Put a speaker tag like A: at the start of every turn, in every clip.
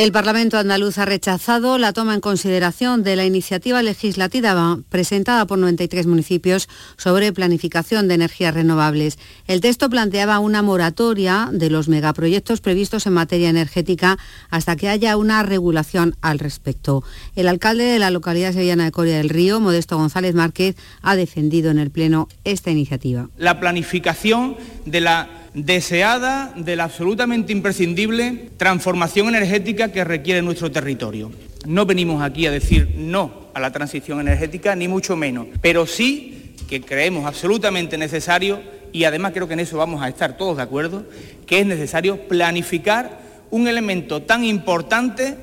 A: El Parlamento andaluz ha rechazado la toma en consideración de la iniciativa legislativa presentada por 93 municipios sobre planificación de energías renovables. El texto planteaba una moratoria de los megaproyectos previstos en materia energética hasta que haya una regulación al respecto. El alcalde de la localidad sevillana de Coria del Río, Modesto González Márquez, ha defendido en el Pleno esta iniciativa.
B: La planificación de la deseada de la absolutamente imprescindible transformación energética que requiere nuestro territorio. No venimos aquí a decir no a la transición energética, ni mucho menos, pero sí que creemos absolutamente necesario, y además creo que en eso vamos a estar todos de acuerdo, que es necesario planificar un elemento tan importante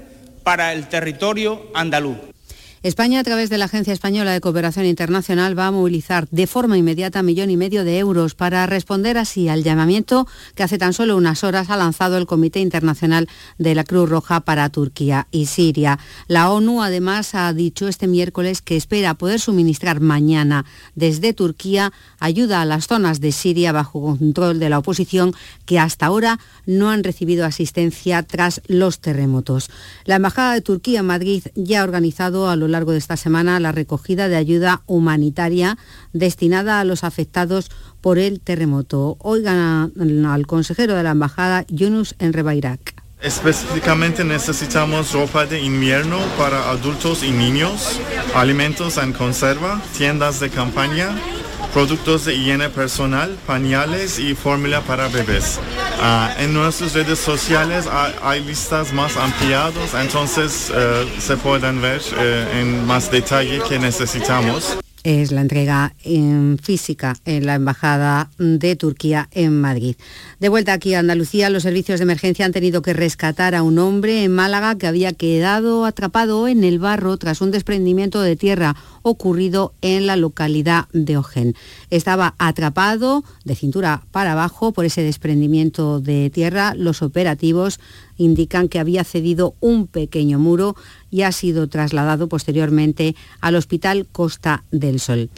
B: para el territorio andaluz.
A: España, a través de la Agencia Española de Cooperación Internacional, va a movilizar de forma inmediata millón y medio de euros para responder así al llamamiento que hace tan solo unas horas ha lanzado el Comité Internacional de la Cruz Roja para Turquía y Siria. La ONU además ha dicho este miércoles que espera poder suministrar mañana desde Turquía ayuda a las zonas de Siria bajo control de la oposición que hasta ahora no han recibido asistencia tras los terremotos. La Embajada de Turquía en Madrid ya ha organizado a los largo de esta semana la recogida de ayuda humanitaria destinada a los afectados por el terremoto. Oigan al consejero de la embajada, Yunus Enrebairak.
C: Específicamente necesitamos ropa de invierno para adultos y niños, alimentos en conserva, tiendas de campaña, productos de higiene personal, pañales y fórmula para bebés. Ah, en nuestras redes sociales hay, listas más ampliadas, entonces eh, se pueden ver eh, en más detalle que necesitamos
A: es la entrega en física en la Embajada de Turquía en Madrid. De vuelta aquí a Andalucía, los servicios de emergencia han tenido que rescatar a un hombre en Málaga que había quedado atrapado en el barro tras un desprendimiento de tierra ocurrido en la localidad de Ojén. Estaba atrapado de cintura para abajo por ese desprendimiento de tierra. Los operativos indican que había cedido un pequeño muro y ha sido trasladado posteriormente al Hospital Costa del Sol.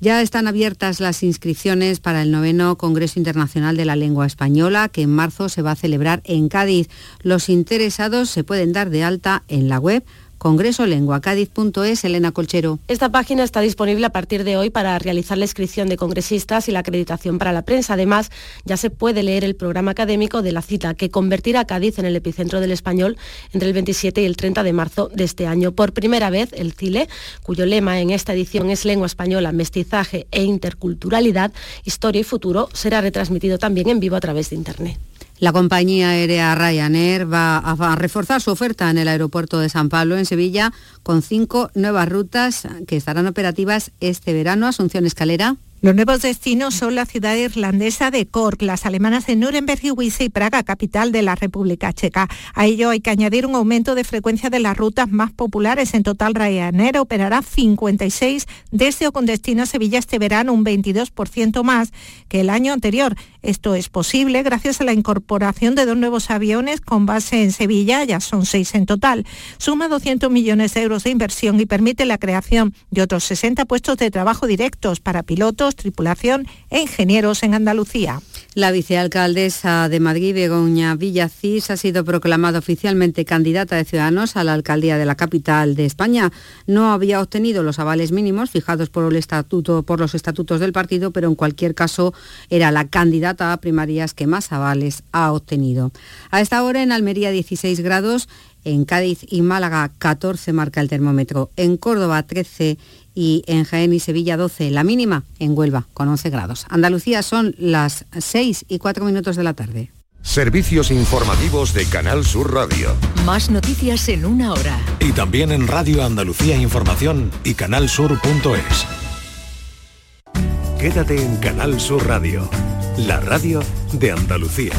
A: Ya están abiertas las inscripciones para el noveno Congreso Internacional de la Lengua Española, que en marzo se va a celebrar en Cádiz. Los interesados se pueden dar de alta en la web congresolenguacadiz.es, Elena Colchero.
D: Esta página está disponible a partir de hoy para realizar la inscripción de congresistas y la acreditación para la prensa. Además, ya se puede leer el programa académico de la cita, que convertirá Cádiz en el epicentro del español entre el 27 y el 30 de marzo de este año. Por primera vez, el CILE, cuyo lema en esta edición es Lengua Española, Mestizaje e Interculturalidad, Historia y Futuro, será retransmitido también en vivo a través de Internet.
A: La compañía aérea Ryanair va a reforzar su oferta en el aeropuerto de San Pablo, en Sevilla, con cinco nuevas rutas que estarán operativas este verano. Asunción Escalera.
E: Los nuevos destinos son la ciudad irlandesa de Cork, las alemanas de Nuremberg y Wiese y Praga, capital de la República Checa. A ello hay que añadir un aumento de frecuencia de las rutas más populares. En total, Ryanair operará 56 desde o con destino a Sevilla este verano, un 22% más que el año anterior. Esto es posible gracias a la incorporación de dos nuevos aviones con base en Sevilla, ya son seis en total. Suma 200 millones de euros de inversión y permite la creación de otros 60 puestos de trabajo directos para pilotos tripulación e ingenieros en Andalucía.
A: La vicealcaldesa de Madrid, Begoña Villacís, ha sido proclamada oficialmente candidata de Ciudadanos a la alcaldía de la capital de España. No había obtenido los avales mínimos fijados por, el estatuto, por los estatutos del partido, pero en cualquier caso era la candidata a primarias que más avales ha obtenido. A esta hora en Almería 16 grados, en Cádiz y Málaga 14 marca el termómetro, en Córdoba 13 y en Jaén y Sevilla 12, la mínima en Huelva con 11 grados. Andalucía son las 6 y 4 minutos de la tarde.
F: Servicios informativos de Canal Sur Radio.
G: Más noticias en una hora.
F: Y también en Radio Andalucía Información y canalsur.es. Quédate en Canal Sur Radio, la radio de Andalucía.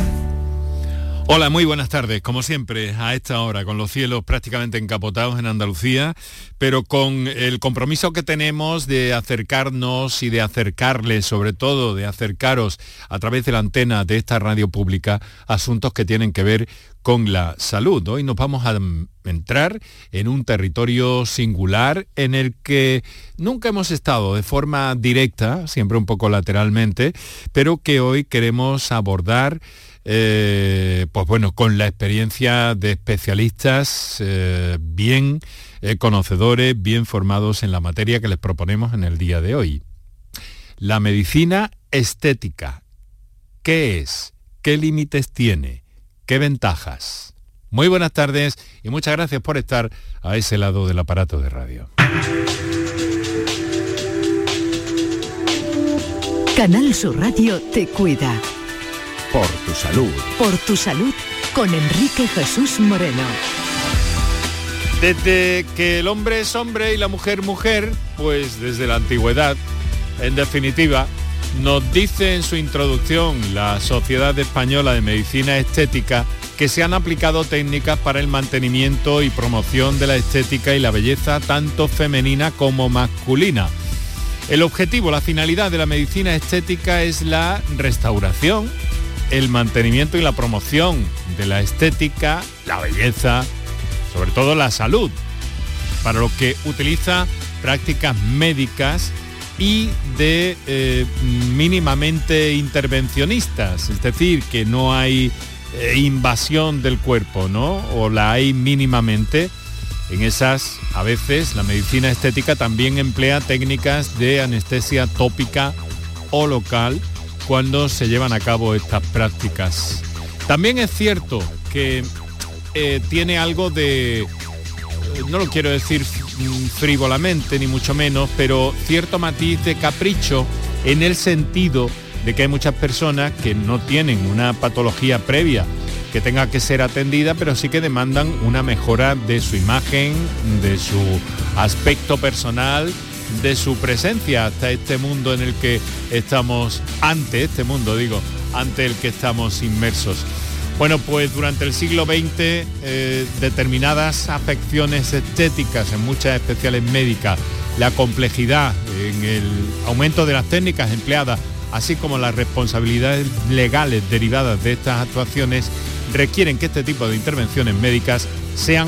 H: Hola, muy buenas tardes. Como siempre, a esta hora, con los cielos prácticamente encapotados en Andalucía, pero con el compromiso que tenemos de acercarnos y de acercarles, sobre todo de acercaros a través de la antena de esta radio pública, asuntos que tienen que ver con la salud. Hoy nos vamos a entrar en un territorio singular en el que nunca hemos estado de forma directa, siempre un poco lateralmente, pero que hoy queremos abordar eh, pues bueno, con la experiencia de especialistas eh, bien eh, conocedores, bien formados en la materia que les proponemos en el día de hoy. La medicina estética. ¿Qué es? ¿Qué límites tiene? ¿Qué ventajas? Muy buenas tardes y muchas gracias por estar a ese lado del aparato de radio.
G: Canal Sur Radio te cuida.
F: Por tu salud.
G: Por tu salud con Enrique Jesús Moreno.
H: Desde que el hombre es hombre y la mujer mujer, pues desde la antigüedad, en definitiva, nos dice en su introducción la Sociedad Española de Medicina Estética que se han aplicado técnicas para el mantenimiento y promoción de la estética y la belleza tanto femenina como masculina. El objetivo, la finalidad de la medicina estética es la restauración, el mantenimiento y la promoción de la estética, la belleza, sobre todo la salud, para lo que utiliza prácticas médicas y de eh, mínimamente intervencionistas, es decir, que no hay eh, invasión del cuerpo, ¿no? O la hay mínimamente. En esas, a veces, la medicina estética también emplea técnicas de anestesia tópica o local cuando se llevan a cabo estas prácticas. También es cierto que eh, tiene algo de, no lo quiero decir frívolamente, ni mucho menos, pero cierto matiz de capricho en el sentido de que hay muchas personas que no tienen una patología previa que tenga que ser atendida, pero sí que demandan una mejora de su imagen, de su aspecto personal, de su presencia hasta este mundo en el que estamos, ante este mundo digo, ante el que estamos inmersos. Bueno, pues durante el siglo XX eh, determinadas afecciones estéticas en muchas especiales médicas, la complejidad en el aumento de las técnicas empleadas, así como las responsabilidades legales derivadas de estas actuaciones, requieren que este tipo de intervenciones médicas sean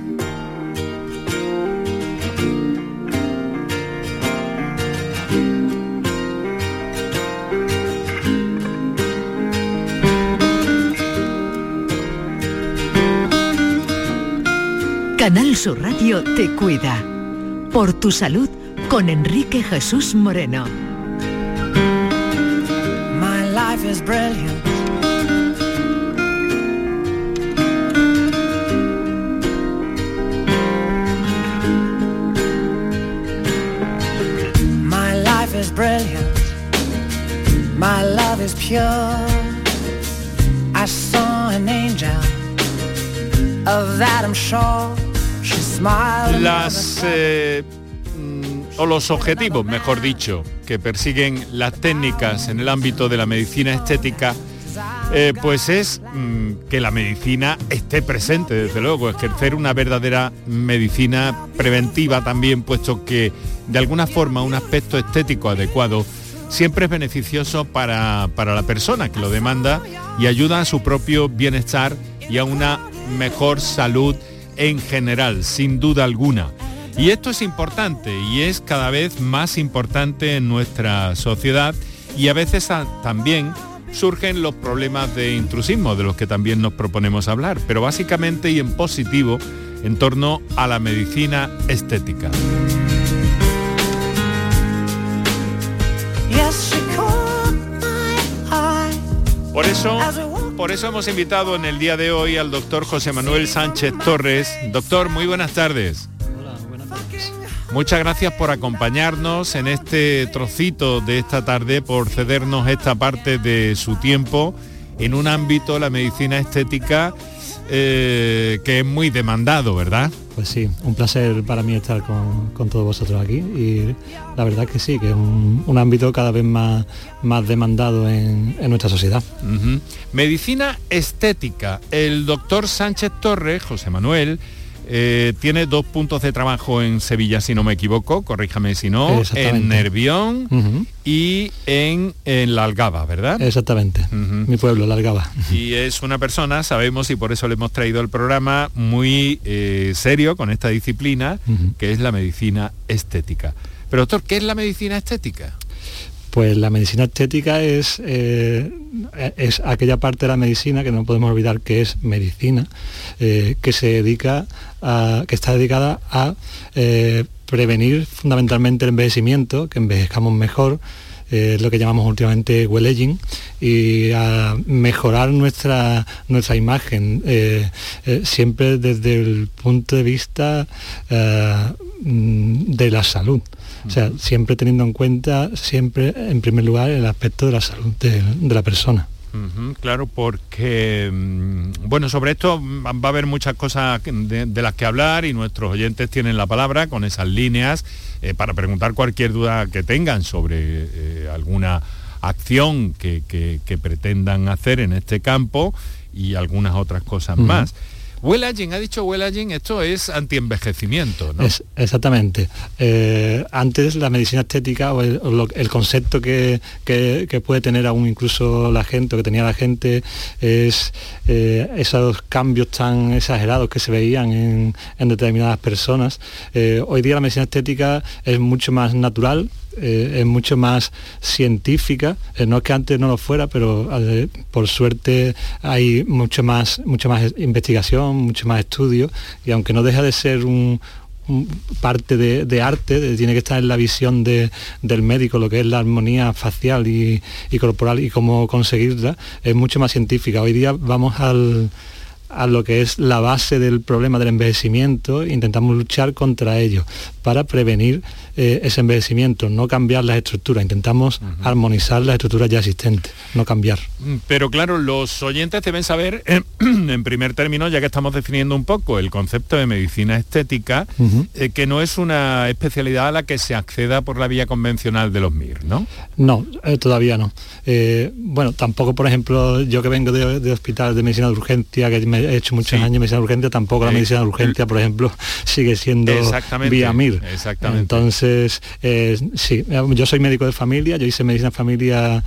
G: Canal Sur Radio te cuida. Por tu salud con Enrique Jesús Moreno.
I: My life is brilliant. My life is brilliant. My love is pure. I saw an angel. Of that I'm.
H: Las eh, mm, o los objetivos, mejor dicho, que persiguen las técnicas en el ámbito de la medicina estética, eh, pues es mm, que la medicina esté presente, desde luego, ejercer una verdadera medicina preventiva también, puesto que de alguna forma un aspecto estético adecuado siempre es beneficioso para, para la persona que lo demanda y ayuda a su propio bienestar y a una mejor salud en general, sin duda alguna. Y esto es importante y es cada vez más importante en nuestra sociedad y a veces también surgen los problemas de intrusismo de los que también nos proponemos hablar, pero básicamente y en positivo en torno a la medicina estética. Por eso por eso hemos invitado en el día de hoy al doctor José Manuel Sánchez Torres. Doctor, muy buenas tardes.
J: Hola, buenas tardes.
H: Muchas gracias por acompañarnos en este trocito de esta tarde, por cedernos esta parte de su tiempo en un ámbito, la medicina estética, eh, que es muy demandado, ¿verdad?
J: Pues sí, un placer para mí estar con, todos vosotros aquí y la verdad que sí, que es un, ámbito cada vez más, más demandado en, nuestra sociedad.
H: Medicina estética. El doctor Sánchez Torres, José Manuel, eh, tiene dos puntos de trabajo en Sevilla, si no me equivoco, corríjame si no, en Nervión y en, La Algaba, ¿verdad?
J: Exactamente, mi pueblo, La Algaba.
H: Y es una persona, sabemos, y por eso le hemos traído el programa, muy eh, serio con esta disciplina, que es la medicina estética. Pero doctor, ¿qué es la medicina estética?
J: Pues la medicina estética es, eh, es aquella parte de la medicina que no podemos olvidar que es medicina, eh, que se dedica a, que está dedicada a eh, prevenir fundamentalmente el envejecimiento, que envejezcamos mejor, lo que llamamos últimamente well aging, y a mejorar nuestra, nuestra imagen, siempre desde el punto de vista mm, de la salud. O sea, siempre teniendo en cuenta, siempre en primer lugar, el aspecto de la salud de, la persona.
H: claro, porque, mm, bueno, sobre esto va a haber muchas cosas de, las que hablar y nuestros oyentes tienen la palabra con esas líneas eh, para preguntar cualquier duda que tengan sobre eh, alguna acción que, pretendan hacer en este campo y algunas otras cosas más. Wellaging, ha dicho Wellaging, esto es antienvejecimiento, ¿no?
J: Exactamente. Eh, antes la medicina estética o el, concepto que, puede tener aún incluso la gente o que tenía la gente es eh, esos cambios tan exagerados que se veían en, determinadas personas. Eh, hoy día la medicina estética es mucho más natural, eh, es mucho más científica. Eh, no es que antes no lo fuera, pero eh, por suerte hay mucho más, mucho más investigación, mucho más estudio, y aunque no deja de ser un, parte de, arte, tiene que estar en la visión del médico, lo que es la armonía facial y corporal y cómo conseguirla, es mucho más científica. Hoy día vamos al a lo que es la base del problema del envejecimiento, intentamos luchar contra ello para prevenir eh, ese envejecimiento, no cambiar las estructuras, intentamos armonizar las estructuras ya existentes, no cambiar.
H: Mm, pero claro, los oyentes deben saber, en primer término, ya que estamos definiendo un poco el concepto de medicina estética, eh, que no es una especialidad a la que se acceda por la vía convencional de los MIR, ¿no?
J: No, eh, todavía no. bueno, tampoco, por ejemplo, yo que vengo de, de hospital de medicina de urgencia, que me he hecho muchos años medicina de urgencia, tampoco la medicina de urgencia, por ejemplo, sigue siendo vía MIR.
H: Exactamente.
J: Entonces, eh, sí, yo soy médico de familia, yo hice medicina de familia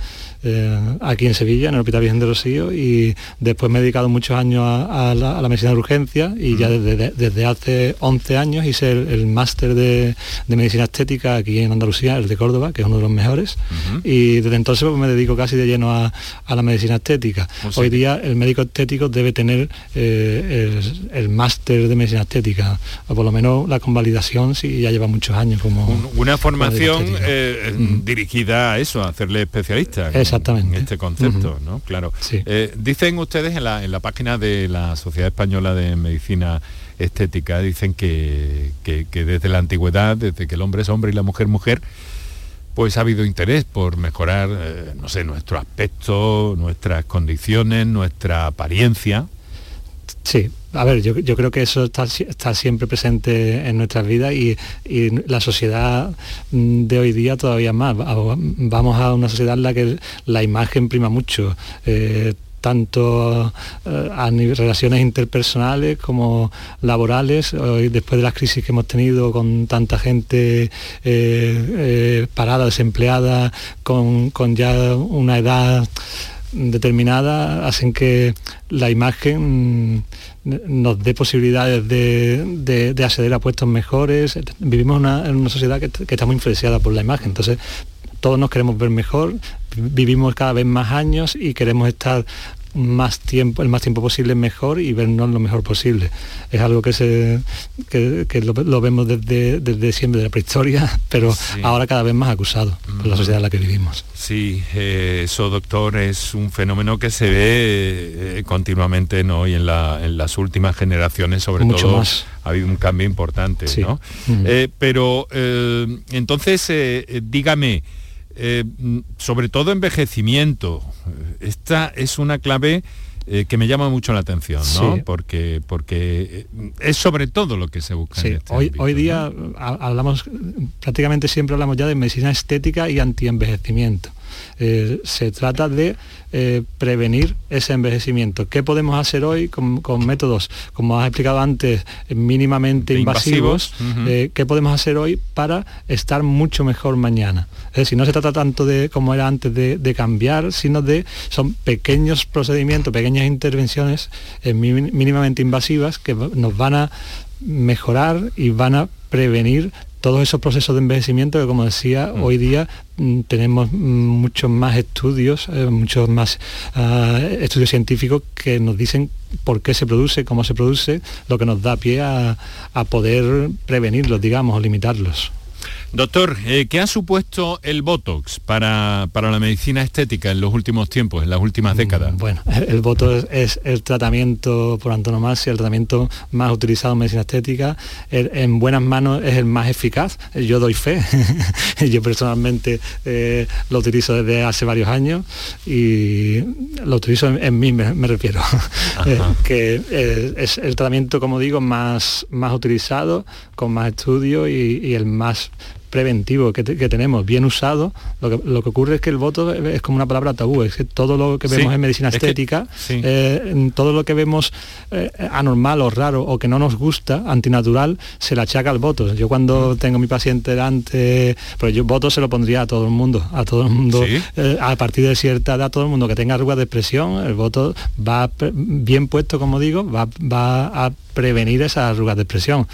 J: eh, aquí en Sevilla, en el Hospital Virgen de Rocío, y después me he dedicado muchos años a, la, medicina de urgencia y ya desde, hace 11 años hice el, máster de, medicina estética aquí en Andalucía, el de Córdoba, que es uno de los mejores, y desde entonces pues, me dedico casi de lleno a, la medicina estética. Hoy día el médico estético debe tener eh, el, máster de medicina estética, o por lo menos la convalidación si ya lleva muchos años como...
H: una formación eh, dirigida a eso, a hacerle especialista.
J: Exactamente.
H: En este concepto, ¿no? Claro. Eh, dicen ustedes en la, página de la Sociedad Española de Medicina Estética, dicen que, desde la antigüedad, desde que el hombre es hombre y la mujer mujer, pues ha habido interés por mejorar, eh, no sé, nuestro aspecto, nuestras condiciones, nuestra apariencia.
J: Sí, a ver, yo, creo que eso está, siempre presente en nuestras vidas y, la sociedad mm, de hoy día todavía más. Vamos a una sociedad en la que la imagen prima mucho. Eh, tanto eh, a relaciones interpersonales como laborales, después de las crisis que hemos tenido con tanta gente eh, parada, desempleada, con ya una edad determinada, hacen que la imagen nos dé posibilidades de, acceder a puestos mejores. Vivimos en una sociedad que, que está muy influenciada por la imagen, entonces todos nos queremos ver mejor, vivimos cada vez más años y queremos estar más tiempo, el más tiempo posible mejor y vernos lo mejor posible. Es algo que se lo, vemos desde, desde siempre, de la prehistoria, pero ahora cada vez más acusado por la sociedad en la que vivimos.
H: Sí, eh, eso doctor es un fenómeno que se ve eh, continuamente ¿no? y en, las últimas generaciones sobre
J: Mucho
H: todo
J: más.
H: ha habido un cambio importante. ¿no? Eh, pero entonces dígame, sobre todo envejecimiento, esta es una clave eh, que me llama mucho la atención, ¿no? Porque, porque eh, es sobre todo lo que se busca.
J: Sí,
H: este
J: hoy, hoy día hablamos, prácticamente siempre hablamos ya de medicina estética y antienvejecimiento. Eh, se trata de eh, prevenir ese envejecimiento. ¿Qué podemos hacer hoy con, métodos, como has explicado antes, mínimamente invasivos? Eh, ¿Qué podemos hacer hoy para estar mucho mejor mañana? Es decir, no se trata tanto de, como era antes, de, cambiar, sino de, son pequeños procedimientos, pequeñas intervenciones mínimamente invasivas que nos van a mejorar y van a prevenir todos esos procesos de envejecimiento que, como decía, mm. hoy día mm, tenemos muchos más estudios, eh, muchos más ah, estudios científicos que nos dicen por qué se produce, cómo se produce, lo que nos da pie a, a poder prevenirlos, digamos, o limitarlos.
H: Doctor, eh, ¿qué ha supuesto el Botox para, la medicina estética en los últimos tiempos, en las últimas mm, décadas?
J: Bueno, el, Botox es el tratamiento por antonomasia, el tratamiento más utilizado en medicina estética. en buenas manos es el más eficaz. Yo doy fe. Yo personalmente eh, lo utilizo desde hace varios años y lo utilizo en, mí, me, refiero. Eh, que es el tratamiento, como digo, más, más utilizado, con más estudio y el más preventivo que, tenemos, bien usado, lo que, lo que, ocurre es que el voto es como una palabra tabú, es que todo lo que vemos en medicina estética, eh, todo lo que vemos eh, anormal o raro o que no nos gusta, antinatural, se le achaca al voto. Yo cuando mm. tengo mi paciente delante, pero yo voto se lo pondría a todo el mundo, a todo el mundo, eh, a partir de cierta edad, todo el mundo que tenga arrugas de expresión, el voto va bien puesto, como digo, va, va a prevenir esa arrugas de presión.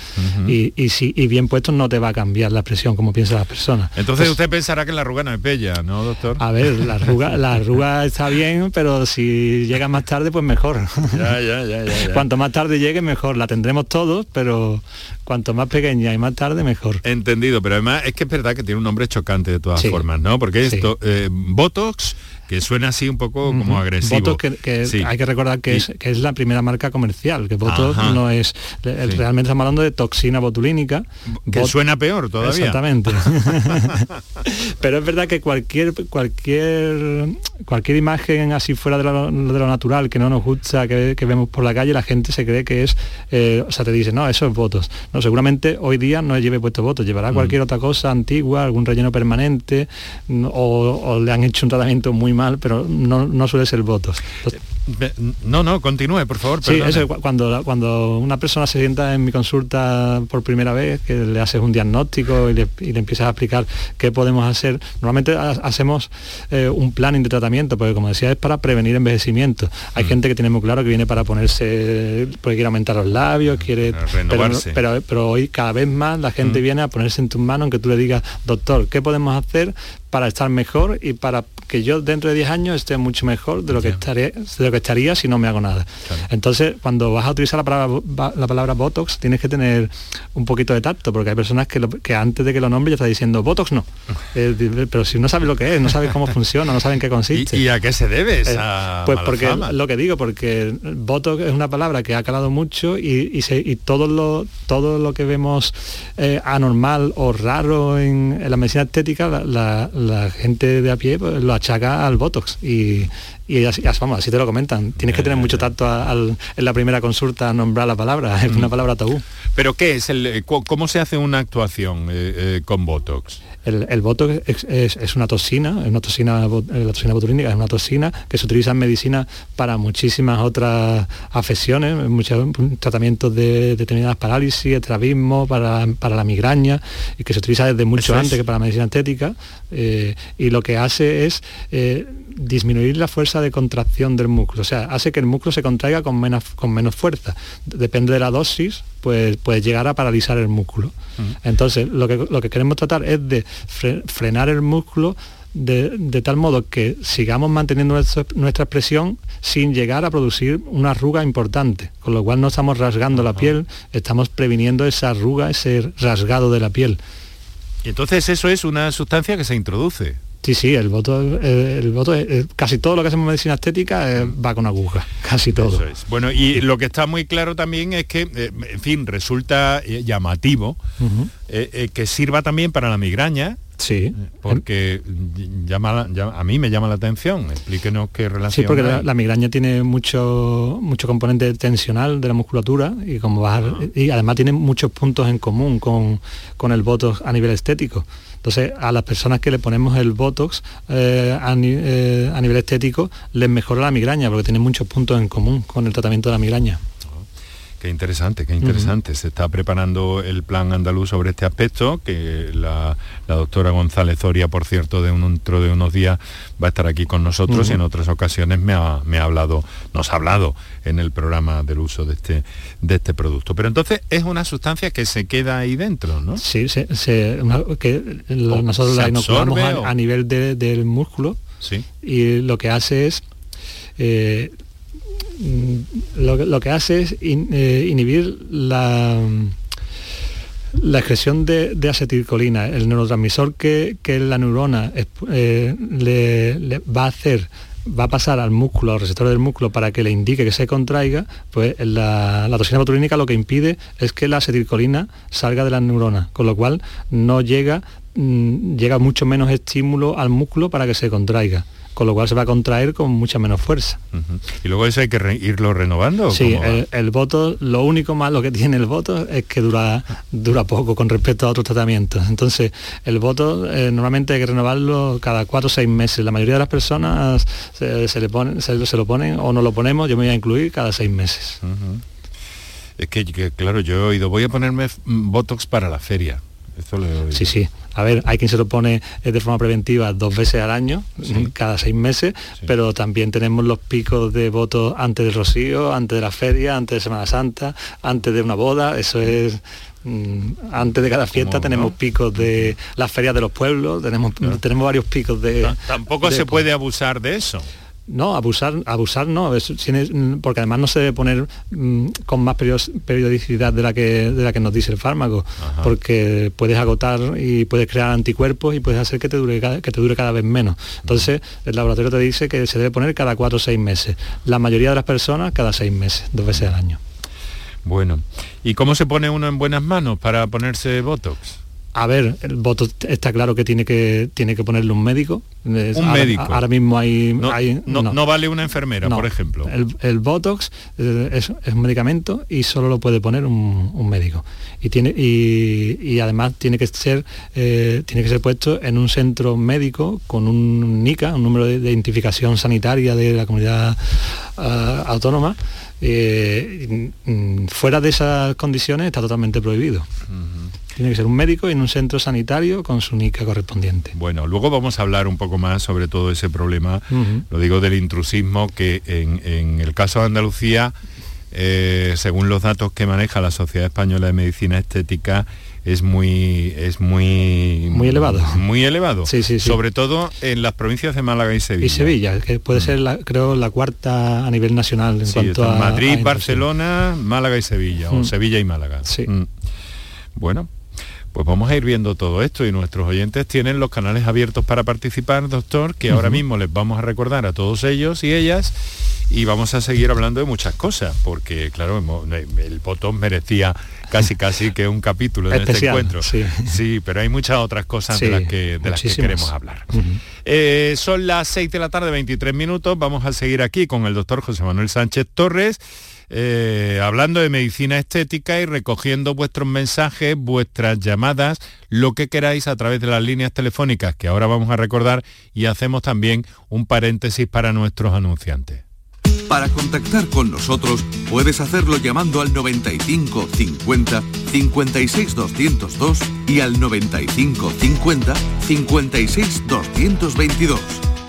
J: y, si, y bien puesto no te va a cambiar la presión como piensa las personas.
H: Entonces usted pensará que la arruga no es bella, ¿no, doctor?
J: A ver, la arruga, la arruga está bien, pero si llega más tarde, pues mejor. Ya, ya, ya, Cuanto más tarde llegue, mejor. La tendremos todos, pero cuanto más pequeña y más tarde, mejor.
H: Entendido, pero además es que es verdad que tiene un nombre chocante de todas formas, ¿no? Porque esto, eh, Botox que suena así un poco como agresivo.
J: que, hay que recordar que, es, que es la primera marca comercial, que Botox no es, realmente estamos hablando de toxina botulínica.
H: Que suena peor todavía.
J: Exactamente. Pero es verdad que cualquier, cualquier, cualquier imagen así fuera de lo, natural, que no nos gusta, que, vemos por la calle, la gente se cree que es, eh, o sea, te dice, no, eso es Botox. No, seguramente hoy día no lleve puesto Botox, llevará mm. cualquier otra cosa antigua, algún relleno permanente, o, o le han hecho un tratamiento muy mal pero no, suele ser votos.
H: No, no, continúe, por favor.
J: Sí, cuando, cuando una persona se sienta en mi consulta por primera vez, que le haces un diagnóstico y le, empiezas a explicar qué podemos hacer, normalmente hacemos eh, un planning de tratamiento, porque como decía, es para prevenir envejecimiento. Hay mm. gente que tiene muy claro que viene para ponerse, porque quiere aumentar los labios, quiere...
H: Renovarse.
J: Pero, pero, hoy cada vez más la gente mm. viene a ponerse en tus manos, que tú le digas, doctor, ¿qué podemos hacer para estar mejor y para que yo dentro de 10 años esté mucho mejor de lo que estaré de lo que estaría si no me hago nada. Entonces, cuando vas a utilizar la palabra, la palabra Botox, tienes que tener un poquito de tacto, porque hay personas que, que antes de que lo nombre ya está diciendo Botox no. Eh, pero si no sabes lo que es, no sabes cómo funciona, no saben qué consiste.
H: ¿Y, a qué se debe esa
J: eh, Pues porque lo que digo, porque Botox es una palabra que ha calado mucho y, todo, lo, todo lo que vemos eh, anormal o raro en, la medicina estética, la, gente de a pie pues, lo achaca al Botox. Y, y así, vamos, así te lo comentan. Tienes que tener mucho tacto en la primera consulta a nombrar la palabra, es una mm. palabra tabú.
H: ¿Pero qué es? El, eh, ¿Cómo se hace una actuación eh, eh, con Botox?
J: El, Botox es, una toxina, es una toxina, la toxina botulínica es una toxina que se utiliza en medicina para muchísimas otras afecciones, muchos tratamientos de determinadas parálisis, estrabismo, para, para la migraña, y que se utiliza desde mucho antes que para la medicina estética, y lo que hace es disminuir la fuerza de contracción del músculo, o sea, hace que el músculo se contraiga con menos, con menos fuerza. Depende de la dosis, pues puede llegar a paralizar el músculo. Entonces, lo que, lo que queremos tratar es de frenar el músculo de, tal modo que sigamos manteniendo nuestra, nuestra, expresión sin llegar a producir una arruga importante, con lo cual no estamos rasgando la piel, estamos previniendo esa arruga, ese rasgado de la piel.
H: Y entonces eso es una sustancia que se introduce.
J: Sí, sí, el voto, eh, el, voto eh, casi todo lo que hacemos en medicina estética eh, va con aguja, casi todo.
H: Bueno, y lo que está muy claro también es que, en fin, resulta llamativo que sirva también para la migraña,
J: Sí.
H: Porque llama, a mí me llama la atención. Explíquenos qué relación.
J: Sí, porque la, migraña tiene mucho, mucho componente tensional de la musculatura y, como ah. y además tiene muchos puntos en común con, con el Botox a nivel estético. Entonces, a las personas que le ponemos el Botox eh, a, eh, a nivel estético, les mejora la migraña porque tiene muchos puntos en común con el tratamiento de la migraña.
H: Qué interesante, qué interesante. Se está preparando el plan andaluz sobre este aspecto, que la, doctora González Zoria, por cierto, de un, dentro de unos días va a estar aquí con nosotros y en otras ocasiones me ha, hablado, nos ha hablado en el programa del uso de este, de este producto. Pero entonces es una sustancia que se queda ahí dentro, ¿no?
J: Sí, se, que nosotros la inoculamos a, nivel del músculo
H: sí.
J: y lo que hace es... Eh, Mm, lo, que hace es eh, inhibir la, la excreción de, acetilcolina, el neurotransmisor que, la neurona eh, le, va a hacer va a pasar al músculo, al receptor del músculo para que le indique que se contraiga, pues la, la toxina botulínica lo que impide es que la acetilcolina salga de la neurona, con lo cual no llega, mm, llega mucho menos estímulo al músculo para que se contraiga con lo cual se va a contraer con mucha menos fuerza.
H: ¿Y luego eso hay que irlo renovando?
J: Sí, el, voto, lo único malo que tiene el voto es que dura, dura poco con respecto a otros tratamientos. Entonces, el voto eh, normalmente hay que renovarlo cada cuatro o seis meses. La mayoría de las personas se, le ponen, se, lo ponen o no lo ponemos, yo me voy a incluir cada seis meses.
H: Es que, claro, yo he oído, voy a ponerme Botox para la feria. Esto lo he oído.
J: Sí, sí. A ver, hay quien se lo pone eh, de forma preventiva dos veces al año, cada seis meses, pero también tenemos los picos de votos antes del rocío, antes de la feria, antes de Semana Santa, antes de una boda, eso es mm, antes de cada fiesta tenemos picos de las ferias de los pueblos, tenemos, tenemos varios picos de...
H: tampoco se puede abusar de eso.
J: No, abusar, abusar no, porque además no se debe poner mm, con más periodicidad de la que de la que nos dice el fármaco, porque puedes agotar y puedes crear anticuerpos y puedes hacer que te dure que te dure cada vez menos. Entonces, el laboratorio te dice que se debe poner cada cuatro o seis meses. La mayoría de las personas cada seis meses, dos veces al año.
H: Bueno, ¿y cómo se pone uno en buenas manos para ponerse Botox?
J: A ver, el voto está claro que tiene que tiene que ponerle un médico.
H: un médico.
J: Ahora mismo hay
H: no, no, vale una enfermera, por ejemplo.
J: El, Botox eh, es, un medicamento y solo lo puede poner un, médico. Y tiene y, además tiene que ser eh, tiene que ser puesto en un centro médico con un NICA, un número de, identificación sanitaria de la comunidad ah, autónoma. Eh, fuera de esas condiciones está totalmente prohibido. Tiene que ser un médico en un centro sanitario con su NICA correspondiente.
H: Bueno, luego vamos a hablar un poco más sobre todo ese problema, lo digo del intrusismo, que en, el caso de Andalucía, eh, según los datos que maneja la Sociedad Española de Medicina Estética, es muy es muy
J: muy elevado
H: muy elevado
J: sí, sí,
H: sobre todo en las provincias de Málaga y Sevilla
J: y Sevilla que puede mm. ser la, creo la cuarta a nivel nacional en cuanto a
H: Madrid Barcelona Málaga y Sevilla o mm. Sevilla y Málaga
J: sí
H: mm. bueno pues vamos a ir viendo todo esto y nuestros oyentes tienen los canales abiertos para participar, doctor, que ahora mismo les vamos a recordar a todos ellos y ellas y vamos a seguir hablando de muchas cosas, porque claro, el botón merecía casi casi que un capítulo en este encuentro. Sí. pero hay muchas otras cosas de las que, de las que queremos hablar. Eh, son las 6 de la tarde, 23 minutos, vamos a seguir aquí con el doctor José Manuel Sánchez Torres eh, hablando de medicina estética y recogiendo vuestros mensajes, vuestras llamadas, lo que queráis a través de las líneas telefónicas que ahora vamos a recordar y hacemos también un paréntesis para nuestros anunciantes.
K: Para contactar con nosotros puedes hacerlo llamando al 95 50 56 202 y al 95 50 56 222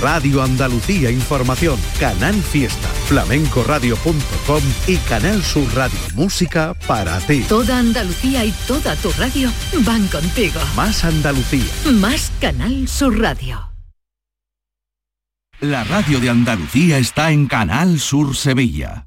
K: Radio Andalucía Información, Canal Fiesta, flamencoradio.com y Canal Sur Radio Música para ti.
G: Toda Andalucía y toda tu radio van contigo.
K: Más Andalucía.
G: Más Canal Sur Radio.
K: La radio de Andalucía está en Canal Sur Sevilla.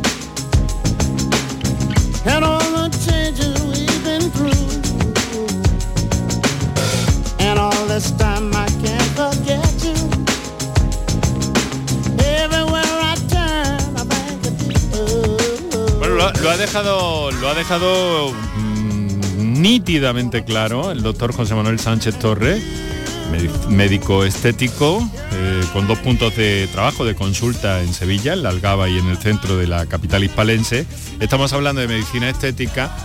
I: And all the changes we've been through. And all this time I can't forget you. Everywhere I turn, I think of you.
H: Bueno, lo, ha- lo ha dejado, lo ha dejado mm, nítidamente claro el doctor José Manuel Sánchez Torre, medi- médico estético, eh, con dos puntos de trabajo, de consulta en Sevilla, en la Algaba y en el centro de la capital hispalense. Estamos hablando de medicina estética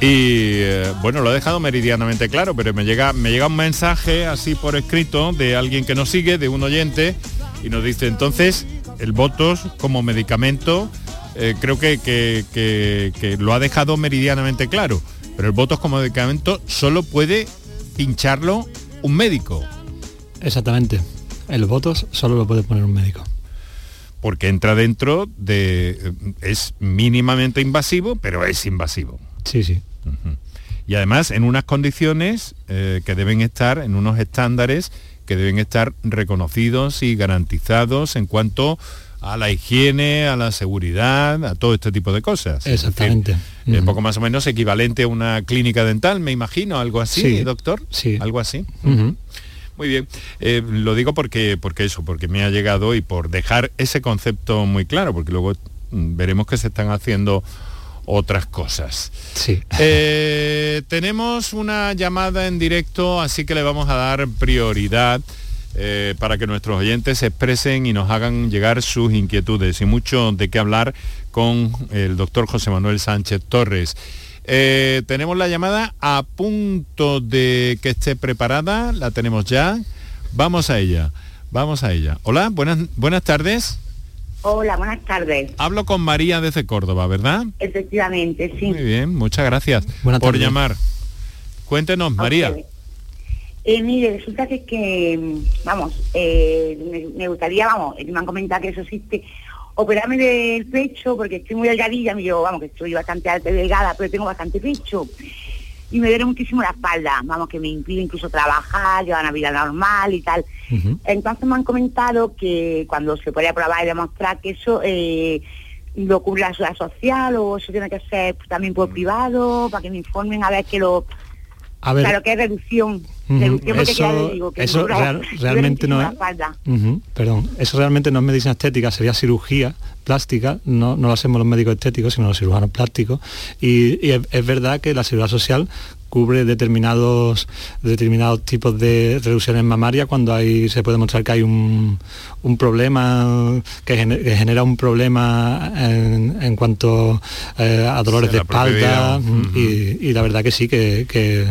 H: y eh, bueno, lo ha dejado meridianamente claro, pero me llega, me llega un mensaje así por escrito de alguien que nos sigue, de un oyente, y nos dice, entonces, el Botox como medicamento, eh, creo que, que- que- que lo ha dejado meridianamente claro, pero el Botox como medicamento solo puede pincharlo un médico,
J: Exactamente. El votos solo lo puede poner un médico.
H: porque entra dentro de... es mínimamente invasivo, pero es invasivo.
J: Sí, sí.
H: y además en unas condiciones eh, que deben estar, en unos estándares que deben estar reconocidos y garantizados en cuanto a la higiene, a la seguridad, a todo este tipo de cosas. Es decir,
J: Exactamente.
H: eh, poco más o menos equivalente a una clínica dental, me imagino, algo así,
J: Sí,
H: doctor.
J: Sí.
H: Algo así. Muy bien. Eh, lo digo porque, porque eso, porque me ha llegado y por dejar ese concepto muy claro, porque luego mm, veremos que se están haciendo otras cosas.
J: Sí.
H: Eh, tenemos una llamada en directo, así que le vamos a dar prioridad eh, para que nuestros oyentes se expresen y nos hagan llegar sus inquietudes y mucho de qué hablar con el doctor José Manuel Sánchez Torres. Eh, tenemos la llamada a punto de que esté preparada, la tenemos ya. Vamos a ella, vamos a ella. Hola, buenas, buenas tardes.
L: Hola, buenas tardes.
H: Hablo con María desde Córdoba, ¿verdad?
L: Efectivamente, sí.
H: Muy bien, muchas gracias
J: Buenas
H: por
J: tardes.
H: llamar. Cuéntenos, María.
L: Eh, mire, resulta que, que mm, vamos, eh, me, me gustaría, vamos, me han comentado que eso existe, operarme del pecho porque estoy muy delgadilla, yo, vamos, que estoy bastante alta y delgada, pero tengo bastante pecho. Y me duele muchísimo la espalda, vamos, que me impide incluso trabajar, llevar una vida normal y tal. Entonces me han comentado que cuando se puede probar y demostrar que eso eh, lo cubre la seguridad social o eso tiene que ser también por privado, para que me informen a ver que lo...
J: A ver.
L: Claro que es reducción.
J: Eso-
L: ya le digo que
J: eso
L: me dura-
J: real-
L: me duele
J: realmente no es- Perdón, eso realmente no es medicina estética, sería cirugía plástica, no, no lo hacemos los médicos estéticos, sino los cirujanos plásticos. Y, y es, es verdad que la seguridad social cubre determinados determinados tipos de reducciones mamarias cuando hay se puede mostrar que hay un, un problema que, gene- que genera un problema en, en cuanto eh, a dolores de espalda
H: vida.
J: mm, y, y la verdad que sí que, que,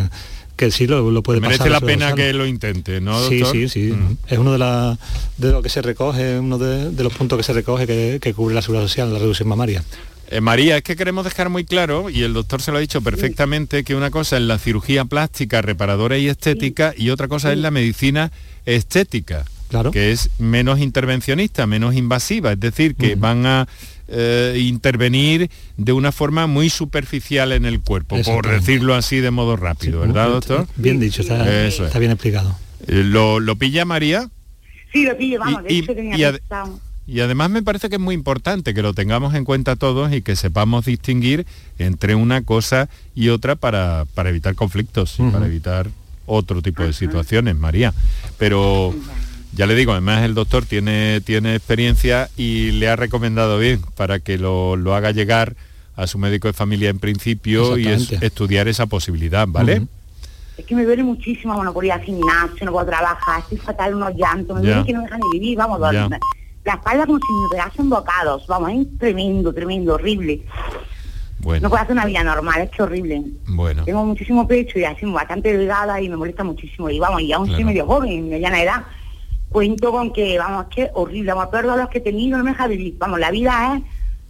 J: que sí lo, lo puede
H: Merece
J: pasar.
H: la pena que lo intente, ¿no,
J: Sí, sí, sí.
H: Mm.
J: Es uno de, la- de lo que se recoge, uno de, de los puntos que se recoge que, que cubre la seguridad social, la reducción mamaria.
H: Eh, María, es que queremos dejar muy claro, y el doctor se lo ha dicho perfectamente, que una cosa es la cirugía plástica, reparadora y estética, y otra cosa es la medicina estética,
J: Claro.
H: que es menos intervencionista, menos invasiva, es decir, que van a eh, intervenir de una forma muy superficial en el cuerpo, por decirlo así de modo rápido, ¿verdad, doctor?
J: Bien dicho, está,
H: Eso es.
J: está bien explicado.
H: Eh, ¿Lo, lo pilla María?
L: Sí, lo pillo, vamos,
H: Y-
L: de hecho
H: y-
L: tenía
H: y ad-
L: pensado.
H: Y además me parece que es muy importante que lo tengamos en cuenta todos y que sepamos distinguir entre una cosa y otra para, para evitar conflictos y para evitar otro tipo de situaciones, María. Pero ya le digo, además el doctor tiene, tiene experiencia y le ha recomendado bien para que lo, lo haga llegar a su médico de familia en principio y es- estudiar esa posibilidad, ¿vale?
L: Es que me duele muchísimo, bueno, por ir al gimnasio, no puedo trabajar, estoy fatal, unos llantos, me duele que no me dejan ni vivir, vamos. La espalda como si me pegasen bocados, vamos, es tremendo, tremendo, horrible.
H: Bueno,
L: No puedo hacer una vida normal, es que horrible.
H: bueno.
L: Tengo muchísimo pecho y así bastante delgada y me molesta muchísimo. Y vamos, y aún soy
H: Claro.
L: medio joven, mediana edad. Cuento con que, vamos, es que horrible, vamos, peor de los que he tenido, no me deja vivir. Vamos, la vida es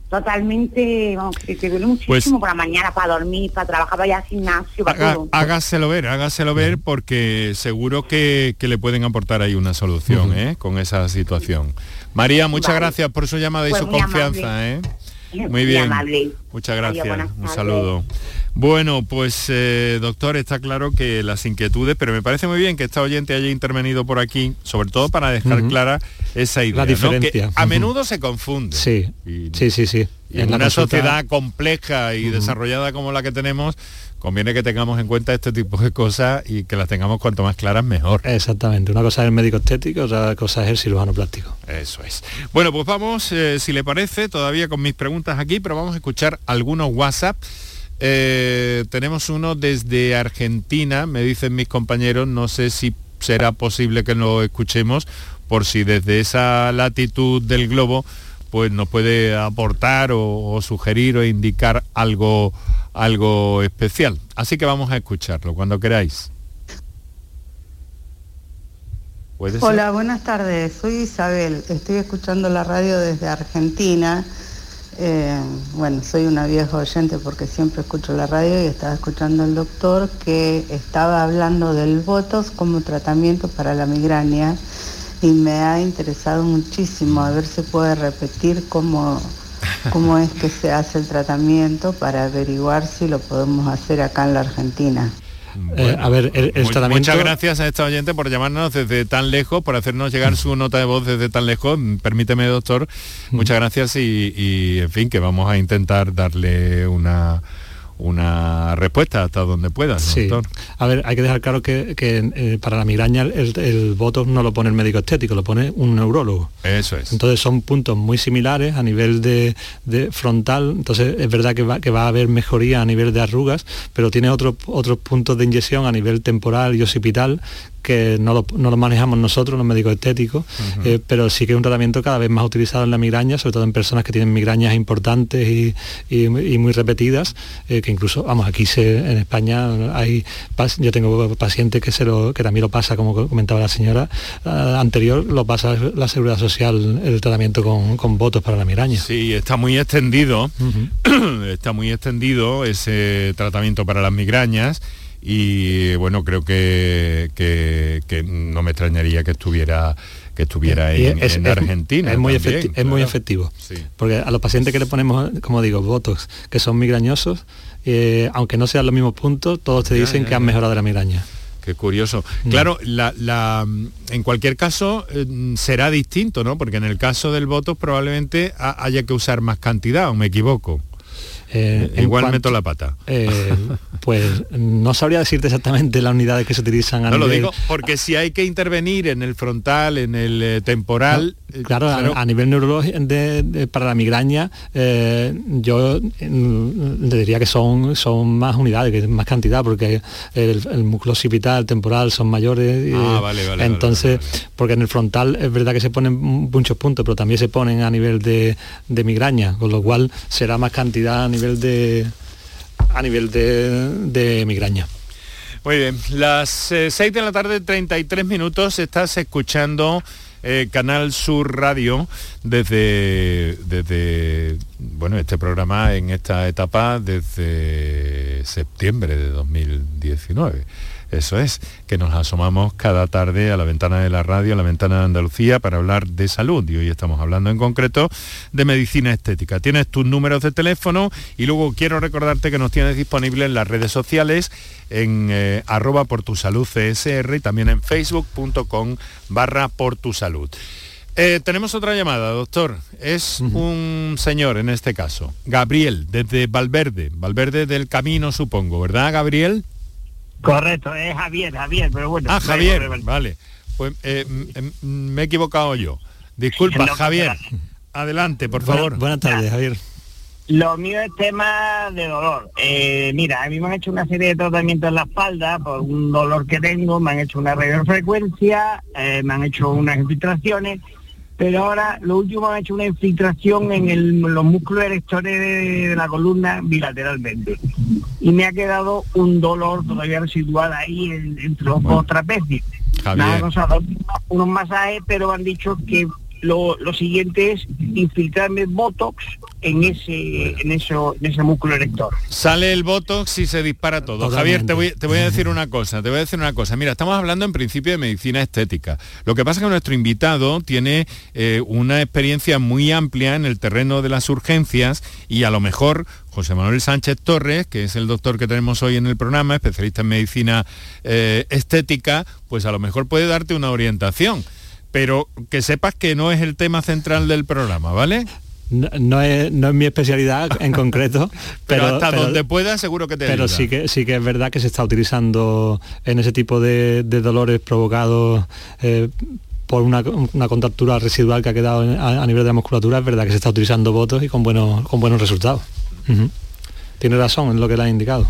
L: totalmente, vamos, que te duele muchísimo
H: Pues-
L: por la mañana, para dormir, para trabajar, para ir al gimnasio, para
H: Haga-
L: todo.
H: hágaselo ver, hágaselo ver porque seguro que, que le pueden aportar ahí una solución ¿eh? con esa situación. María, muchas
L: Vale.
H: gracias por su llamada y
L: Pues
H: su confianza. ¿eh? Muy bien.
L: amable.
H: Muchas gracias. Un saludo. Bueno, pues eh, doctor, está claro que las inquietudes, pero me parece muy bien que esta oyente haya intervenido por aquí, sobre todo para dejar clara esa idea.
J: La
H: ¿no?
J: diferencia.
H: Que a menudo se confunde.
J: Sí, sí, sí, sí.
H: Y en
J: la
H: una
J: consulta-
H: sociedad compleja y desarrollada como la que tenemos, conviene que tengamos en cuenta este tipo de cosas y que las tengamos cuanto más claras mejor.
J: Exactamente. Una cosa es el médico estético, otra cosa es el cirujano plástico.
H: Eso es. Bueno, pues vamos, eh, si le parece, todavía con mis preguntas aquí, pero vamos a escuchar algunos WhatsApp. Eh, tenemos uno desde Argentina, me dicen mis compañeros, no sé si será posible que lo escuchemos, por si desde esa latitud del globo pues nos puede aportar o, sugerir o indicar algo, algo especial. Así que vamos a escucharlo cuando queráis.
M: Hola, buenas tardes. Soy Isabel. Estoy escuchando la radio desde Argentina. Eh, bueno, soy una vieja oyente porque siempre escucho la radio y estaba escuchando al doctor que estaba hablando del Botox como tratamiento para la migraña y me ha interesado muchísimo a ver si puede repetir cómo, cómo es que se hace el tratamiento para averiguar si lo podemos hacer acá en la Argentina.
J: Eh, a ver, el, el
H: Mu-
J: tratamiento...
H: Muchas gracias a esta oyente por llamarnos desde tan lejos, por hacernos llegar su nota de voz desde tan lejos. Mm, Permíteme, doctor, muchas gracias y, y, en fin, que vamos a intentar darle una, una respuesta hasta donde pueda,
J: Sí.
H: doctor.
J: A ver, hay que dejar claro que, que, eh, para la migraña el, el Botox no lo pone el médico estético, lo pone un neurólogo.
H: Eso es.
J: Entonces son puntos muy similares a nivel de, de frontal, entonces es verdad que va, que va a haber mejoría a nivel de arrugas, pero tiene otros otros puntos de inyección a nivel temporal y occipital que no lo, no lo manejamos nosotros, los médicos estéticos, eh, pero sí que es un tratamiento cada vez más utilizado en la migraña, sobre todo en personas que tienen migrañas importantes y, y- y muy repetidas, eh, que incluso, vamos, aquí se, en España hay, yo tengo pacientes que, se lo, que también lo pasa, como comentaba la señora eh, anterior, lo pasa la Seguridad Social, el tratamiento con, con votos para la migraña.
H: Sí, está muy extendido, está muy extendido ese tratamiento para las migrañas y bueno, creo que, que- que no me extrañaría que estuviera que estuviera en,
J: es-
H: en
J: es-
H: Argentina.
J: Es muy,
H: también,
J: efecti- es muy
H: claro.
J: efectivo.
H: Sí.
J: Porque a los pacientes que le ponemos, como digo, Botox, que son migrañosos, eh, aunque no sean los mismos puntos, todos te dicen
H: ya,
J: que han mejorado la migraña.
H: Qué curioso.
J: Mm.
H: Claro, la, la, en cualquier caso eh, será distinto, ¿no? Porque en el caso del voto probablemente ha- haya que usar más cantidad, ¿o me equivoco?
J: Eh,
H: Igual
J: cuanto-
H: meto la pata.
J: Eh, pues no sabría decirte exactamente las unidades que se utilizan a
H: No lo digo porque si hay que intervenir en el frontal, en el eh, temporal,
J: Claro, a- A, nivel neurológico de- de- para la migraña, yo mm, le diría que son, son más unidades, que es más cantidad, porque el, el músculo occipital, temporal son mayores.
H: Ah, vale, vale,
J: Entonces, porque en el frontal es verdad que se ponen muchos puntos, pero también se ponen a nivel de, de migraña, con lo cual será más cantidad a nivel de a nivel de, migraña.
H: Muy bien, las 6 de la tarde, 33 minutos, estás escuchando eh, Canal Sur Radio desde, desde, bueno, este programa en esta etapa desde septiembre de 2019. Eso es, que nos asomamos cada tarde a la ventana de la radio, a la ventana de Andalucía, para hablar de salud. Y hoy estamos hablando en concreto de medicina estética. Tienes tus números de teléfono y luego quiero recordarte que nos tienes disponible en las redes sociales, en eh, arroba por tu salud CSR y también en facebook.com barra por tu salud. Eh, tenemos otra llamada, doctor. Es un señor en este caso, Gabriel, desde Valverde, Valverde del Camino, supongo, ¿verdad, Gabriel?
N: Correcto, es Javier, Javier, pero bueno.
H: Ah, Javier, vale. Pues eh, me he equivocado yo. Disculpa, Javier. Adelante, por favor.
J: buenas tardes, Javier.
N: Lo mío es tema de dolor. Eh, mira, a mí me han hecho una serie de tratamientos en la espalda por un dolor que tengo, me han hecho una radiofrecuencia, eh, me han hecho unas infiltraciones, pero ahora lo último me han hecho una infiltración en los músculos erectores de, la columna bilateralmente. Y me ha quedado un dolor todavía residual ahí entre los dos trapecios. Nada, unos masajes, pero han dicho que lo, siguiente es infiltrarme Botox en ese, en, eso, en ese músculo erector.
H: Sale el Botox y se dispara todo. Javier, te voy, te voy, a decir una cosa, te voy a decir una cosa. Mira, estamos hablando en principio de medicina estética. Lo que pasa es que nuestro invitado tiene eh, una experiencia muy amplia en el terreno de las urgencias y a lo mejor José Manuel Sánchez Torres, que es el doctor que tenemos hoy en el programa, especialista en medicina eh, estética, pues a lo mejor puede darte una orientación pero que sepas que no es el tema central del programa, ¿vale?
J: No, es, mi especialidad en concreto,
H: pero, hasta donde pueda seguro que te
J: Pero sí que sí que es verdad que se está utilizando en ese tipo de, dolores provocados eh, por una, contractura residual que ha quedado a, nivel de la musculatura, es verdad que se está utilizando votos y con buenos, con buenos resultados. Tiene razón en lo que le ha indicado.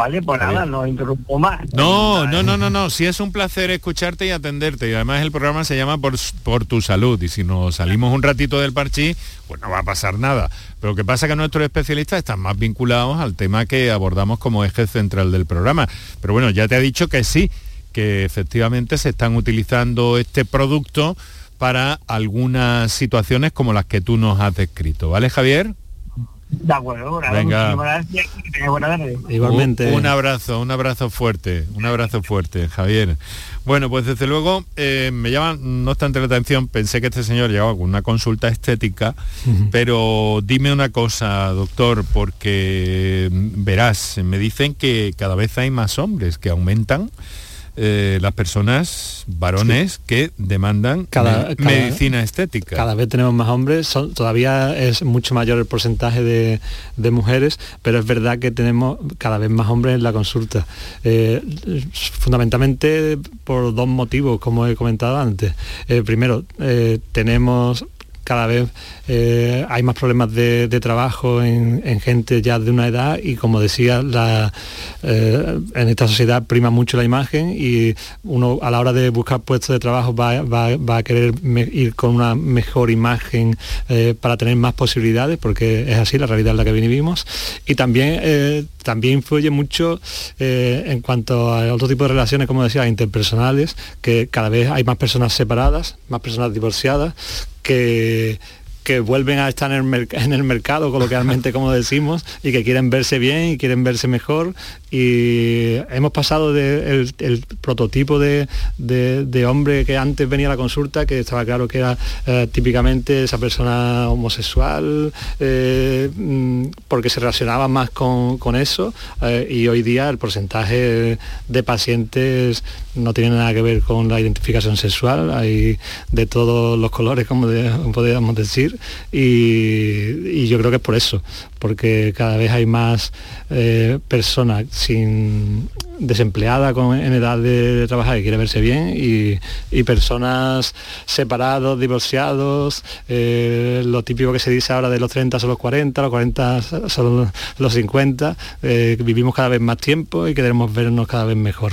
N: Vale, pues nada, no interrumpo más.
H: No, no, no, no, no. Sí es un placer escucharte y atenderte. Y además el programa se llama Por, por tu salud. Y si nos salimos un ratito del parchí, pues no va a pasar nada. Pero lo que pasa es que nuestros especialistas están más vinculados al tema que abordamos como eje central del programa. Pero bueno, ya te ha dicho que sí, que efectivamente se están utilizando este producto para algunas situaciones como las que tú nos has descrito. ¿Vale, Javier?
N: De acuerdo,
H: Venga.
J: Igualmente.
H: Un, abrazo, un abrazo fuerte, un abrazo fuerte, Javier. Bueno, pues desde luego eh, me llama no obstante la atención, pensé que este señor llegaba con una consulta estética, pero dime una cosa, doctor, porque mm, verás, me dicen que cada vez hay más hombres que aumentan eh, las personas, varones, que demandan medicina estética.
J: Cada vez tenemos más hombres, son, todavía es mucho mayor el porcentaje de, mujeres, pero es verdad que tenemos cada vez más hombres en la consulta. Eh, fundamentalmente por dos motivos, como he comentado antes. Eh, primero, tenemos cada vez eh, hay más problemas de, trabajo en, gente ya de una edad y como decía, eh, en esta sociedad prima mucho la imagen y uno a la hora de buscar puestos de trabajo va, a querer ir con una mejor imagen eh, para tener más posibilidades, porque es así la realidad en la que vivimos. Y también, también influye mucho en cuanto a otro tipo de relaciones, como decía, interpersonales, que cada vez hay más personas separadas, más personas divorciadas, que que vuelven a estar en el, en el mercado, coloquialmente como decimos, y que quieren verse bien y quieren verse mejor. Y hemos pasado del el prototipo de, hombre que antes venía a la consulta, que estaba claro que era eh, típicamente esa persona homosexual, eh, mm, porque se relacionaba más con, eso, eh, y hoy día el porcentaje de pacientes no tiene nada que ver con la identificación sexual, hay de todos los colores, como podríamos decir, y, yo creo que es por eso, porque cada vez hay más eh, personas sin desempleada en edad de, trabajar y quiere verse bien y, personas separados, divorciados, eh, lo típico que se dice ahora de los 30 son los 40, los 40 son los 50, eh, vivimos cada vez más tiempo y queremos vernos cada vez mejor.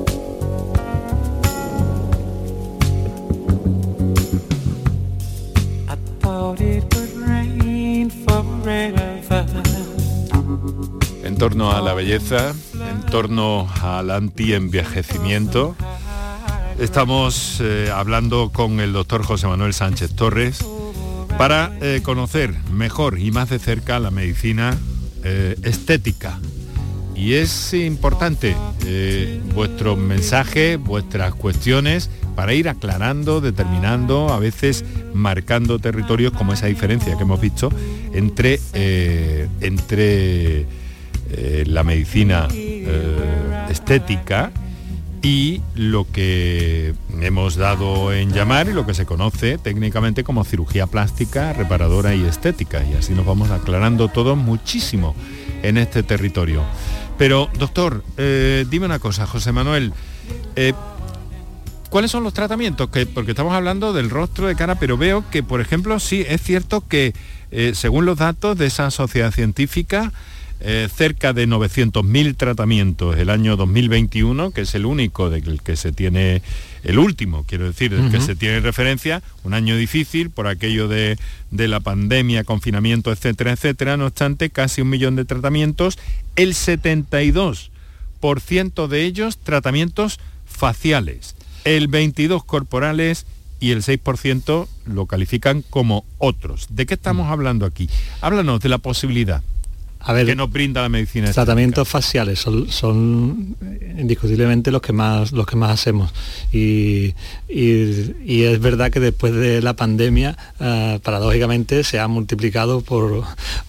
H: En torno a la belleza, en torno al anti-envejecimiento, Estamos eh, hablando con el doctor José Manuel Sánchez Torres para eh, conocer mejor y más de cerca la medicina eh, estética. Y es importante vuestro mensaje, vuestras cuestiones, para ir aclarando, determinando, a veces marcando territorios como esa diferencia que hemos visto entre, entre la medicina estética y lo que hemos dado en llamar y lo que se conoce técnicamente como cirugía plástica, reparadora y estética. Y así nos vamos aclarando todo muchísimo en este territorio. Pero, doctor, eh, dime una cosa, José Manuel. Eh, ¿Cuáles son los tratamientos? Que, porque estamos hablando del rostro de cara, pero veo que, por ejemplo, sí, es cierto que, eh, según los datos de esa sociedad científica, cerca de 900.000 tratamientos el año 2021, que es el único del que se tiene, el último, quiero decir, del que se tiene referencia, un año difícil por aquello de, de la pandemia, confinamiento, etcétera, etcétera, no obstante, casi un millón de tratamientos, el 72% de ellos tratamientos faciales, el 22 corporales y el 6% lo califican como otros. ¿De qué estamos hablando aquí? Háblanos de la posibilidad a ver, que nos brinda la medicina.
J: Tratamientos faciales son, indiscutiblemente los que más los que más hacemos. Y, es verdad que después de la pandemia eh, paradójicamente se ha multiplicado por,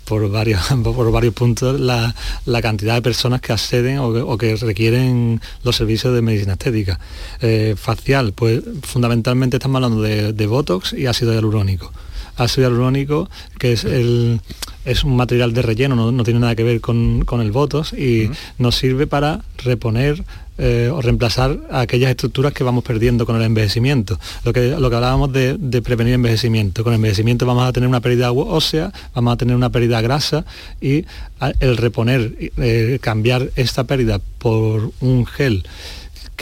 J: por varios por varios puntos la, cantidad de personas que acceden o, que requieren los servicios de medicina estética. Eh, facial pues fundamentalmente estamos hablando de, de botox y ácido hialurónico. Ácido hialurónico, que es, el, es un material de relleno, no, tiene nada que ver con, el botox y nos sirve para reponer eh, o reemplazar aquellas estructuras que vamos perdiendo con el envejecimiento. Lo que, lo que hablábamos de, prevenir envejecimiento. Con el envejecimiento vamos a tener una pérdida ósea, vamos a tener una pérdida grasa y el reponer, eh, cambiar esta pérdida por un gel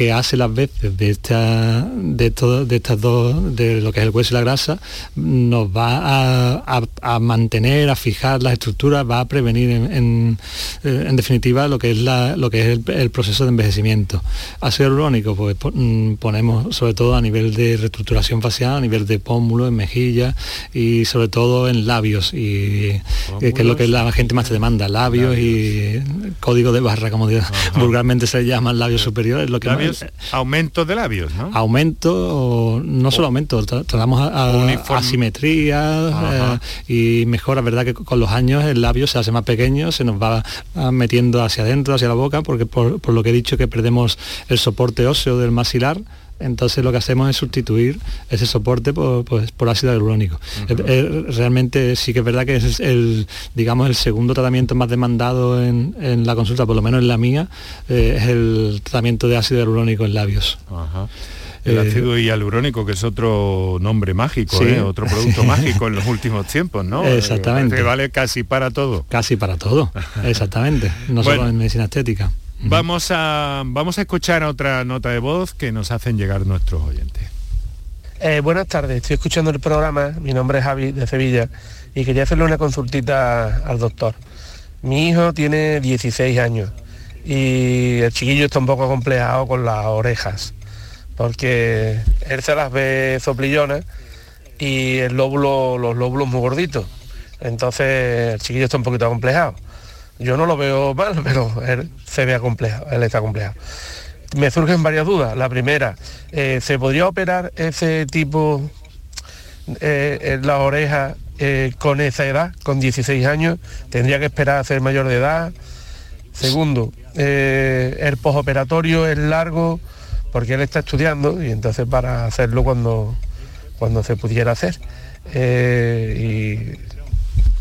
J: que hace las veces de esta de todo, de estas dos de lo que es el hueso y la grasa nos va a, mantener a fijar las estructuras va a prevenir en, en, definitiva lo que es la, lo que es el, proceso de envejecimiento. Ácido hialurónico pues mm, ponemos sobre todo a nivel de reestructuración facial a nivel de pómulo en mejillas y sobre todo en labios y que es lo que la gente más te demanda labios, y código de barra como digo, vulgarmente se llaman labios superiores lo que
H: aumento de labios, ¿no?
J: Aumento, no solo aumento, tratamos a, asimetría eh, y mejora, verdad que con los años el labio se hace más pequeño, se nos va metiendo hacia adentro, hacia la boca, porque por, lo que he dicho que perdemos el soporte óseo del maxilar, entonces lo que hacemos es sustituir ese soporte por, pues, por ácido hialurónico. Eh, eh, realmente sí que es verdad que es el, digamos, el segundo tratamiento más demandado en, la consulta, por lo menos en la mía, eh, es el tratamiento de ácido hialurónico en labios.
H: El ácido hialurónico, que es otro nombre mágico, otro producto mágico en los últimos tiempos, ¿no?
J: Exactamente.
H: Que vale casi para todo.
J: Casi para todo, exactamente. No solo en medicina estética.
H: Vamos a, vamos a escuchar otra nota de voz que nos hacen llegar nuestros oyentes.
O: Eh, buenas tardes, estoy escuchando el programa, mi nombre es Javi de Sevilla y quería hacerle una consultita al doctor. Mi hijo tiene 16 años y el chiquillo está un poco complejado con las orejas porque él se las ve soplillonas y el lóbulo, los lóbulos muy gorditos. Entonces el chiquillo está un poquito complejado yo no lo veo mal, pero él se ve complejo, él está complejo. Me surgen varias dudas. La primera, eh, ¿se podría operar ese tipo eh, en la oreja eh, con esa edad, con 16 años? ¿Tendría que esperar a ser mayor de edad? Segundo, el posoperatorio es largo porque él está estudiando y entonces para hacerlo cuando, cuando se pudiera hacer. y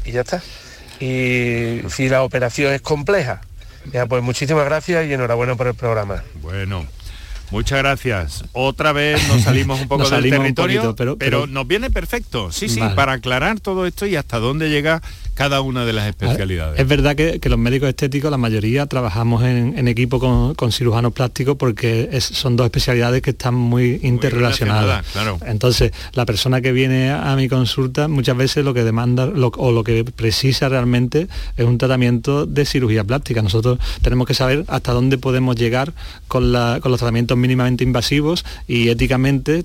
O: ya está y si la operación es compleja. Ya, pues muchísimas gracias y enhorabuena por el programa.
H: Bueno. Muchas gracias. Otra vez nos salimos un poco del territorio, pero, nos viene perfecto. Sí, sí, para aclarar todo esto y hasta dónde llega cada una de las especialidades.
J: Es verdad que, los médicos estéticos, la mayoría, trabajamos en, equipo con, cirujanos plásticos porque son dos especialidades que están muy interrelacionadas. Entonces, la persona que viene a mi consulta muchas veces lo que demanda o lo que precisa realmente es un tratamiento de cirugía plástica. Nosotros tenemos que saber hasta dónde podemos llegar con, los tratamientos mínimamente invasivos y éticamente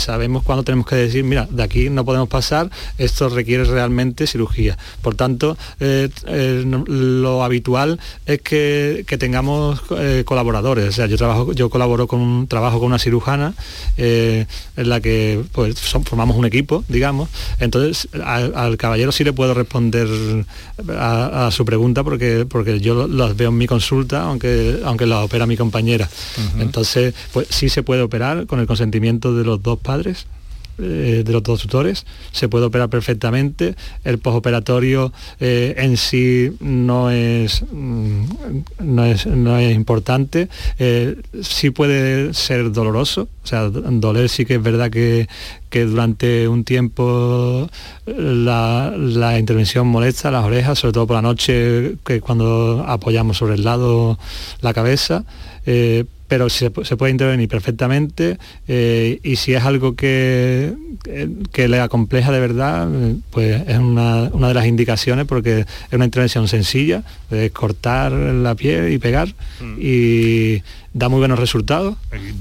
J: sabemos cuándo tenemos que decir, mira, de aquí no podemos pasar, esto requiere realmente cirugía. Por tanto, eh, eh, lo habitual es que, tengamos eh, colaboradores. O sea, yo trabajo, yo colaboro con trabajo con una cirujana en la que pues, formamos un equipo, digamos. Entonces, al, caballero sí le puedo responder a, su pregunta porque, porque yo las veo en mi consulta, aunque, aunque la opera mi compañera. Entonces, pues sí se puede operar con el consentimiento de los dos padres. Eh, de los dos tutores, se puede operar perfectamente, el posoperatorio eh, en sí no es, mm, no es, no es importante, eh, sí puede ser doloroso, o sea, doler sí que es verdad que, que durante un tiempo la, la, intervención molesta las orejas, sobre todo por la noche, que cuando apoyamos sobre el lado la cabeza, pero se, puede intervenir perfectamente eh, y si es algo que, que, le acompleja de verdad, pues es una, de las indicaciones porque es una intervención sencilla, de cortar la piel y pegar mm. y da muy buenos resultados.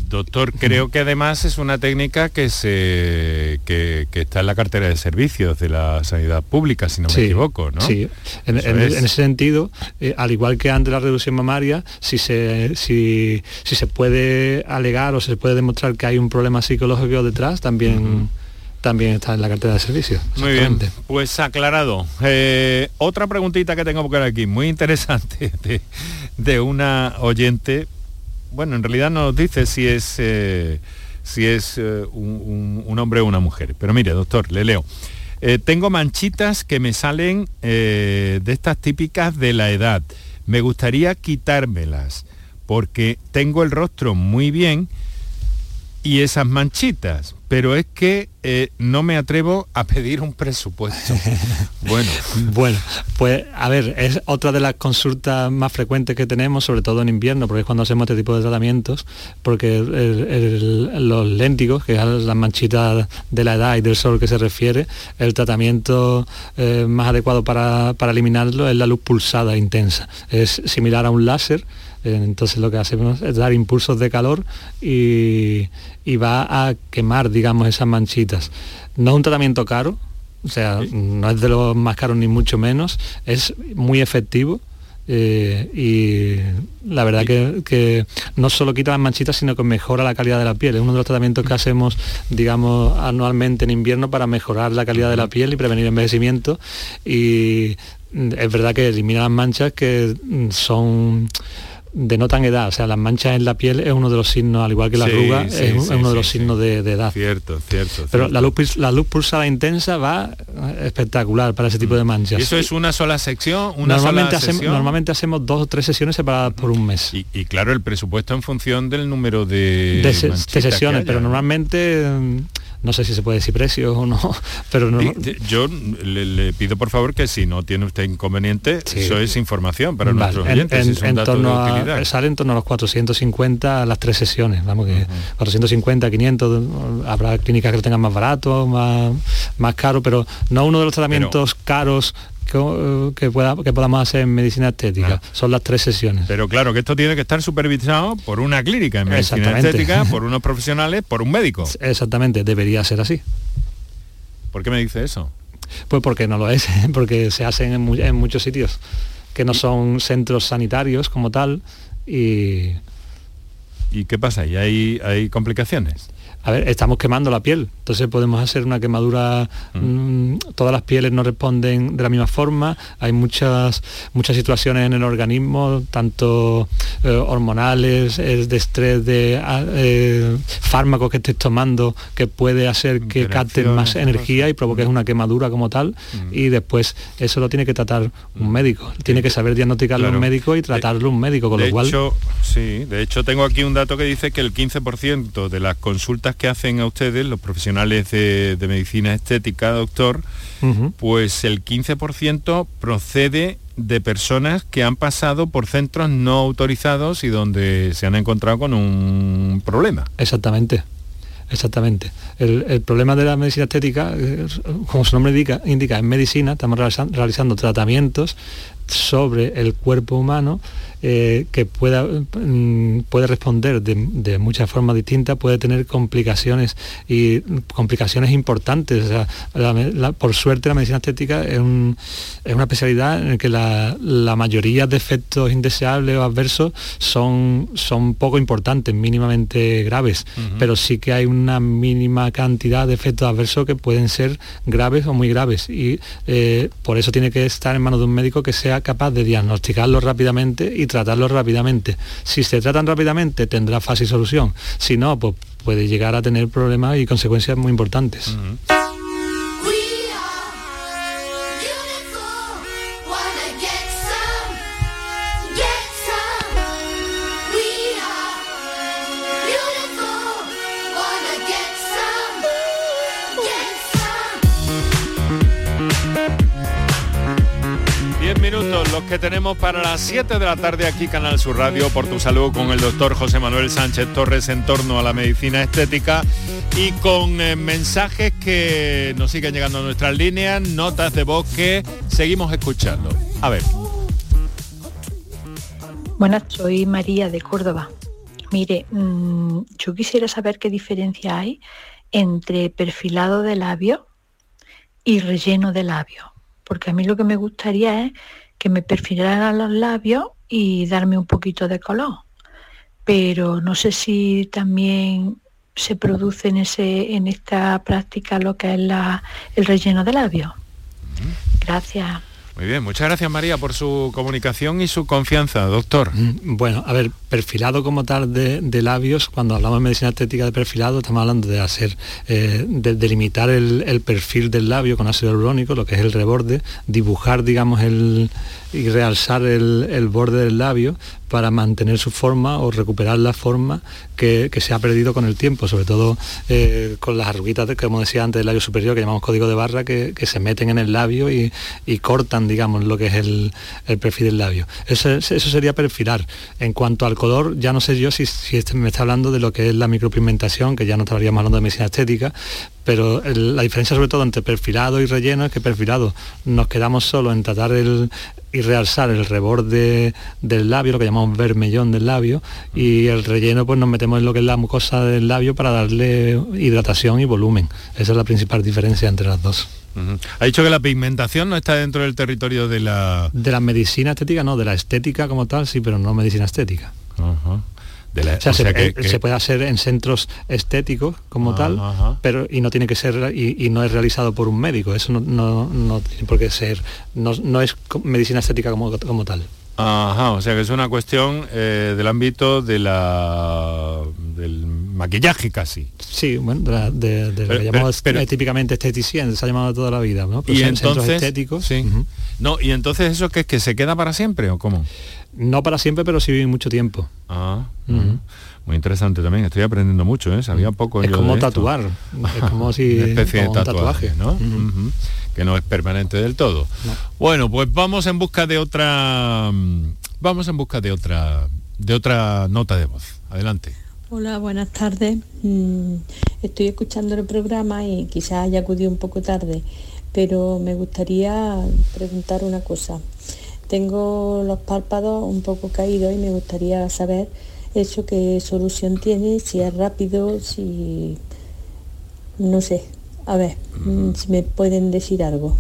H: Doctor, creo que además es una técnica que, se, que, está en la cartera de servicios de la sanidad pública, si no me equivoco, ¿no?
J: Sí, en, ese sentido, eh, al igual que ante la reducción mamaria, si se, si, se puede alegar o se puede demostrar que hay un problema psicológico detrás, también... también está en la cartera de servicios.
H: Muy bien, pues aclarado. Eh, otra preguntita que tengo por aquí, muy interesante, de, de una oyente, bueno, en realidad no nos dice si es, eh, si es eh, un, hombre o una mujer. Pero mire, doctor, le leo. Eh, tengo manchitas que me salen de estas típicas de la edad. Me gustaría quitármelas porque tengo el rostro muy bien y esas manchitas, pero es que eh, no me atrevo a pedir un presupuesto.
J: bueno. bueno, pues a ver, es otra de las consultas más frecuentes que tenemos, sobre todo en invierno, porque es cuando hacemos este tipo de tratamientos, porque los léntigos, que es las manchitas de la edad y del sol que se refiere, el tratamiento eh, más adecuado para, para eliminarlo es la luz pulsada intensa. Es similar a un láser, entonces lo que hacemos es dar impulsos de calor y, va a quemar, digamos, esas manchitas. No es un tratamiento caro, o sea, no es de los más caros ni mucho menos, es muy efectivo. Eh, y la verdad que, no solo quita las manchitas, sino que mejora la calidad de la piel. Es uno de los tratamientos que hacemos, digamos, anualmente en invierno para mejorar la calidad de la piel y prevenir envejecimiento. Y es verdad que elimina las manchas que son denotan edad, o sea, las manchas en la piel es uno de los signos, al igual que la arruga, es, uno de los signos de, edad.
H: Cierto, cierto.
J: Pero La, luz, la luz pulsada intensa va espectacular para ese tipo de manchas.
H: ¿Y eso es una sola sección? Una
J: normalmente,
H: sola
J: hacemos, normalmente hacemos dos o tres sesiones separadas por un mes.
H: Y, claro, el presupuesto en función del número de,
J: de sesiones, pero normalmente no sé si se puede decir precios o no, pero no.
H: Yo le, pido por favor que si no tiene usted inconveniente, eso es información para nuestros oyentes.
J: En, torno a, sale en torno a los 450 las tres sesiones, vamos que 450, 500, habrá clínicas que lo tengan más barato, más, más caro, pero no uno de los tratamientos caros que, pueda, que podamos hacer en medicina estética. Son las tres sesiones.
H: Pero claro que esto tiene que estar supervisado por una clínica en medicina estética, por unos profesionales, por un médico.
J: Exactamente, debería ser así.
H: ¿Por qué me dice eso?
J: Pues porque no lo es, porque se hacen en, muchos sitios que no son centros sanitarios como tal y...
H: ¿Y qué pasa? ¿Y hay, hay complicaciones?
J: a ver, estamos quemando la piel, entonces podemos hacer una quemadura, mm. Mm, todas las pieles no responden de la misma forma, hay muchas, muchas situaciones en el organismo, tanto eh, hormonales, de estrés, de ah, eh, fármacos que estés tomando, que puede hacer que capten más energía y provoques una quemadura como tal, mm. y después eso lo tiene que tratar un médico, tiene que saber diagnosticarlo un médico y tratarlo un médico, con lo cual...
H: Hecho, sí, de hecho tengo aquí un dato que dice que el 15% de las consultas que hacen a ustedes, los profesionales de, de medicina estética, doctor, pues el 15% procede de personas que han pasado por centros no autorizados y donde se han encontrado con un problema.
J: Exactamente. Exactamente. El, el problema de la medicina estética, como su nombre indica, indica en medicina, estamos realizan- realizando tratamientos sobre el cuerpo humano eh, que pueda, mm, puede responder de, de muchas formas distintas, puede tener complicaciones y complicaciones importantes. O sea, la me- la- por suerte la medicina estética es, un- es una especialidad en la que la, la mayoría de efectos indeseables o adversos son, son poco importantes, mínimamente graves, pero sí que hay una mínima cantidad de efectos adversos que pueden ser graves o muy graves. Y eh, por eso tiene que estar en manos de un médico que sea capaz de diagnosticarlo rápidamente y tratarlo rápidamente. Si se tratan rápidamente tendrá fácil solución, si no, pues puede llegar a tener problemas y consecuencias muy importantes.
H: Que tenemos para las 7 de la tarde aquí Canal Sur Radio por tu salud con el doctor José Manuel Sánchez Torres en torno a la medicina estética y con eh, mensajes que nos siguen llegando a nuestras líneas, notas de voz que seguimos escuchando. A ver,
P: Buenas, soy María de Córdoba. Mire, mm, yo quisiera saber qué diferencia hay entre perfilado de labio y relleno de labio, porque a mí lo que me gustaría es que me perfilaran los labios y darme un poquito de color, pero no sé si también se produce en, ese, en esta práctica lo que es la- el relleno de labio. Gracias.
H: Muy bien, muchas gracias María por su comunicación y su confianza, doctor.
J: Mm, Bueno, a ver, perfilado como tal de, labios, cuando hablamos de medicina estética de perfilado, estamos hablando de hacer, eh, de delimitar el, el perfil del labio con ácido hialurónico, lo que es el reborde, dibujar, digamos, el, y realzar el, el borde del labio para mantener su forma o recuperar la forma que, que se ha perdido con el tiempo, sobre todo eh, con las arruguitas, de- como decía antes, del labio superior, que llamamos código de barra, que, que se meten en el labio y, y cortan, digamos, lo que es el, el perfil del labio. Eso, es- eso sería perfilar. En cuanto al color, ya no sé yo si, si este me está hablando de lo que es la micropigmentación, que ya no estaríamos hablando de medicina estética, pero el- la diferencia sobre todo entre perfilado y relleno es que perfilado nos quedamos solo en tratar el y realzar el reborde del labio, lo que llamamos vermellón del labio, y el relleno pues nos metemos en lo que es la mucosa del labio para darle hidratación y volumen. Esa es la principal diferencia entre las dos.
H: Ujú. Ha dicho que la pigmentación no está dentro del territorio de la...
J: De la medicina estética, no, de la estética como tal, sí, pero no medicina estética.
H: De la-
J: O sea,
H: o
J: se,
H: que-
J: eh,
H: que-
J: se puede hacer en centros estéticos como tal, pero y no tiene que ser y, y no es realizado por un médico. Eso no, no- no tiene por qué ser, no, no es medicina estética como, como tal.
H: Ajá, o sea que es una cuestión eh, del ámbito de la del maquillaje casi.
J: Sí, bueno, de, la- de- de lo
H: Pero-
J: que llamamos
H: pero-
J: típicamente esteticien, se ha llamado toda la vida, ¿no? Pero
H: y
J: son centros
H: entonces,
J: estéticos.
H: sí. No, y entonces eso que es que se queda para siempre o cómo?
J: No para siempre, pero sí mucho tiempo.
H: Ah, muy interesante también. Estoy aprendiendo mucho, ¿eh? Sabía poco.
J: Es
H: yo
J: como
H: de esto.
J: tatuar, es como si
H: Una especie
J: como
H: de
J: un
H: tatuaje,
J: tatuaje.
H: ¿no? Que no es permanente del todo. Bueno, pues vamos en busca de otra. mm, Vamos en busca de otra de otra nota de voz. Adelante.
Q: Hola, buenas tardes. Mm, Estoy escuchando el programa y quizás haya acudido un poco tarde, pero me gustaría preguntar una cosa. Tengo los párpados un poco caídos y me gustaría saber eso qué solución tiene, si es rápido, si... no sé. A ver, mm, si me pueden decir algo.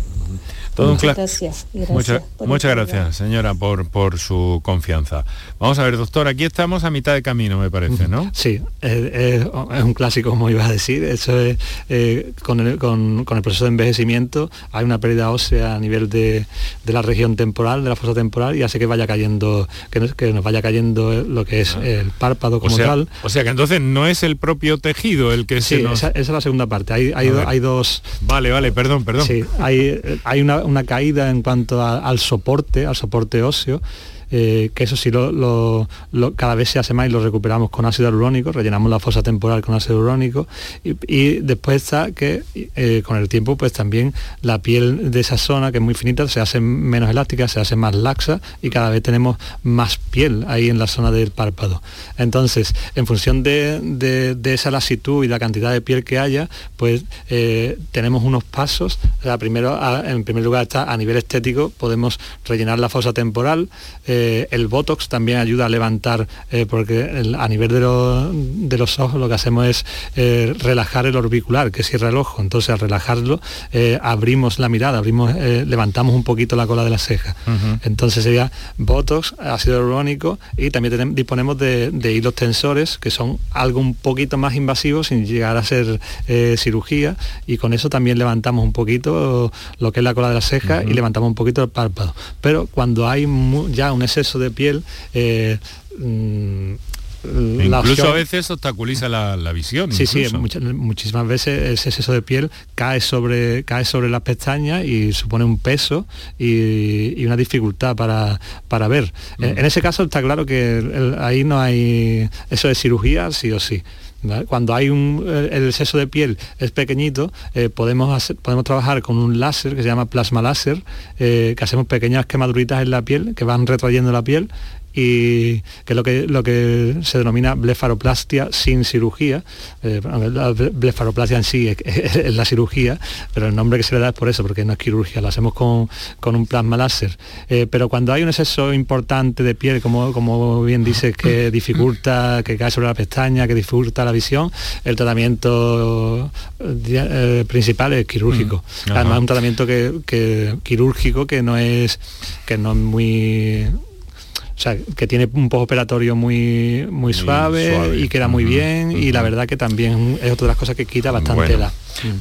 H: Todo un
Q: Muchas gracias. y gracias
H: Mucha-
Q: por el
H: muchas
Q: programa.
H: gracias, señora, por, por su confianza. Vamos a ver, doctor, aquí estamos a mitad de camino, me parece, ¿no?
J: Sí, es, un clásico, como iba a decir. Eso es, eh, con, el, con- con el proceso de envejecimiento hay una pérdida ósea a nivel de, de la región temporal, de la fosa temporal, y hace que vaya cayendo, que nos, que nos vaya cayendo lo que es el párpado
H: O
J: como
H: sea,
J: tal.
H: o sea que entonces no es el propio tejido el que se
J: Sí,
H: nos...
J: esa, esa es la segunda parte. Hay, hay, do- dos...
H: Vale, vale, perdón, perdón.
J: Sí, hay, eh, hay una, caída en cuanto al soporte, al soporte óseo, eh, que eso sí lo, cada vez se hace más y lo recuperamos con ácido hialurónico, rellenamos la fosa temporal con ácido hialurónico y, después está que eh, con el tiempo pues también la piel de esa zona que es muy finita se hace menos elástica, se hace más laxa y cada vez tenemos más piel ahí en la zona del párpado. Entonces, en función de, esa lasitud y la cantidad de piel que haya, pues eh, tenemos unos pasos. primero, en primer lugar está a nivel estético, podemos rellenar la fosa temporal, el Botox también ayuda a levantar, eh, porque a nivel de, los ojos lo que hacemos es eh, relajar el orbicular, que cierra el ojo. Entonces al relajarlo abrimos la mirada, abrimos, levantamos un poquito la cola de la ceja. Entonces sería Botox, ácido hialurónico y también disponemos de, hilos tensores, que son algo un poquito más invasivo sin llegar a ser cirugía y con eso también levantamos un poquito lo que es la cola de la ceja y levantamos un poquito el párpado. Pero cuando hay ya un exceso de piel, eh, mm,
H: Incluso a veces obstaculiza la, visión.
J: Sí, sí, muchísimas veces ese exceso de piel cae sobre, cae sobre las pestañas y supone un peso y, una dificultad para, para ver. En, mm. ese caso está claro que ahí no hay eso de cirugía sí o sí. Cuando hay un, el exceso de piel es pequeñito, eh, podemos, podemos trabajar con un láser que se llama plasma láser, eh, que hacemos pequeñas quemaduritas en la piel, que van retrayendo la piel y que es lo que, lo que se denomina blefaroplastia sin cirugía. Eh, la blefaroplastia en sí es, la cirugía, pero el nombre que se le da es por eso, porque no es quirurgia, lo hacemos con, un plasma láser. Eh, pero cuando hay un exceso importante de piel, como, como bien dice, que dificulta, que cae sobre la pestaña, que dificulta la visión, el tratamiento eh, principal es quirúrgico. Mm, Además, un tratamiento que, quirúrgico que no es que no es muy o sea, que tiene un poco operatorio muy, muy, suave, y queda muy bien y la verdad que también es otra de las cosas que quita bastante la...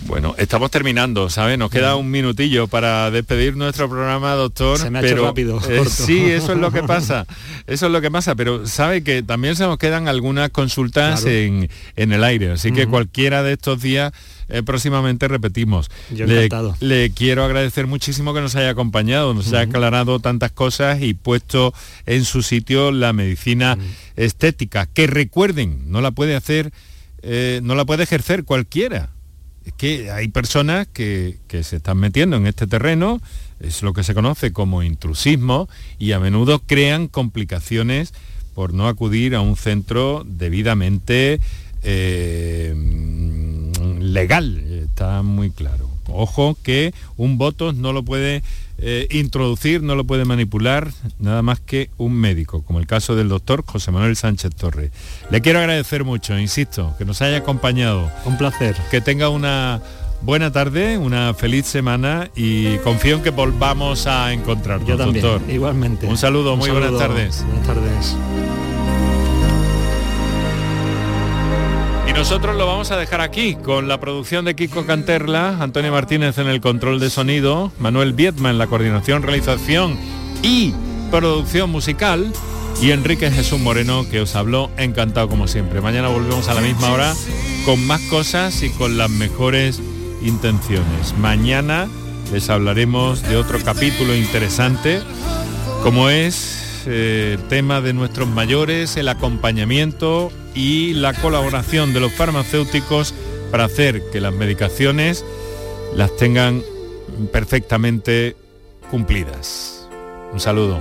H: Bueno, estamos terminando, ¿sabes? Nos queda un minutillo para despedir nuestro programa, doctor.
J: Se me ha hecho rápido.
H: Eh, sí, eso es lo que pasa. Eso es lo que pasa, pero sabe que también se nos quedan algunas consultas en, el aire, así que cualquiera de estos días eh, próximamente repetimos.
J: Yo
H: le, quiero agradecer muchísimo que nos haya acompañado, nos haya aclarado tantas cosas y puesto en su sitio la medicina estética, que recuerden, no la puede hacer, eh, no la puede ejercer cualquiera. Que hay personas que, que se están metiendo en este terreno, es lo que se conoce como intrusismo, y a menudo crean complicaciones por no acudir a un centro debidamente eh, legal, está muy claro. Ojo que un voto no lo puede eh, introducir, no lo puede manipular nada más que un médico, como el caso del doctor José Manuel Sánchez Torres. Le quiero agradecer mucho, insisto, que nos haya acompañado.
J: Un placer.
H: Que tenga una buena tarde, una feliz semana y confío en que volvamos a encontrarnos,
J: Yo también,
H: doctor.
J: Igualmente.
H: Un saludo, muy buenas tardes.
J: Buenas tardes.
H: Y nosotros lo vamos a dejar aquí con la producción de Kiko Canterla, Antonio Martínez en el control de sonido, Manuel Viedma en la coordinación, realización y producción musical y Enrique Jesús Moreno que os habló encantado como siempre. Mañana volvemos a la misma hora con más cosas y con las mejores intenciones. Mañana les hablaremos de otro capítulo interesante como es eh, el tema de nuestros mayores, el acompañamiento y la colaboración de los farmacéuticos para hacer que las medicaciones las tengan perfectamente cumplidas. Un saludo.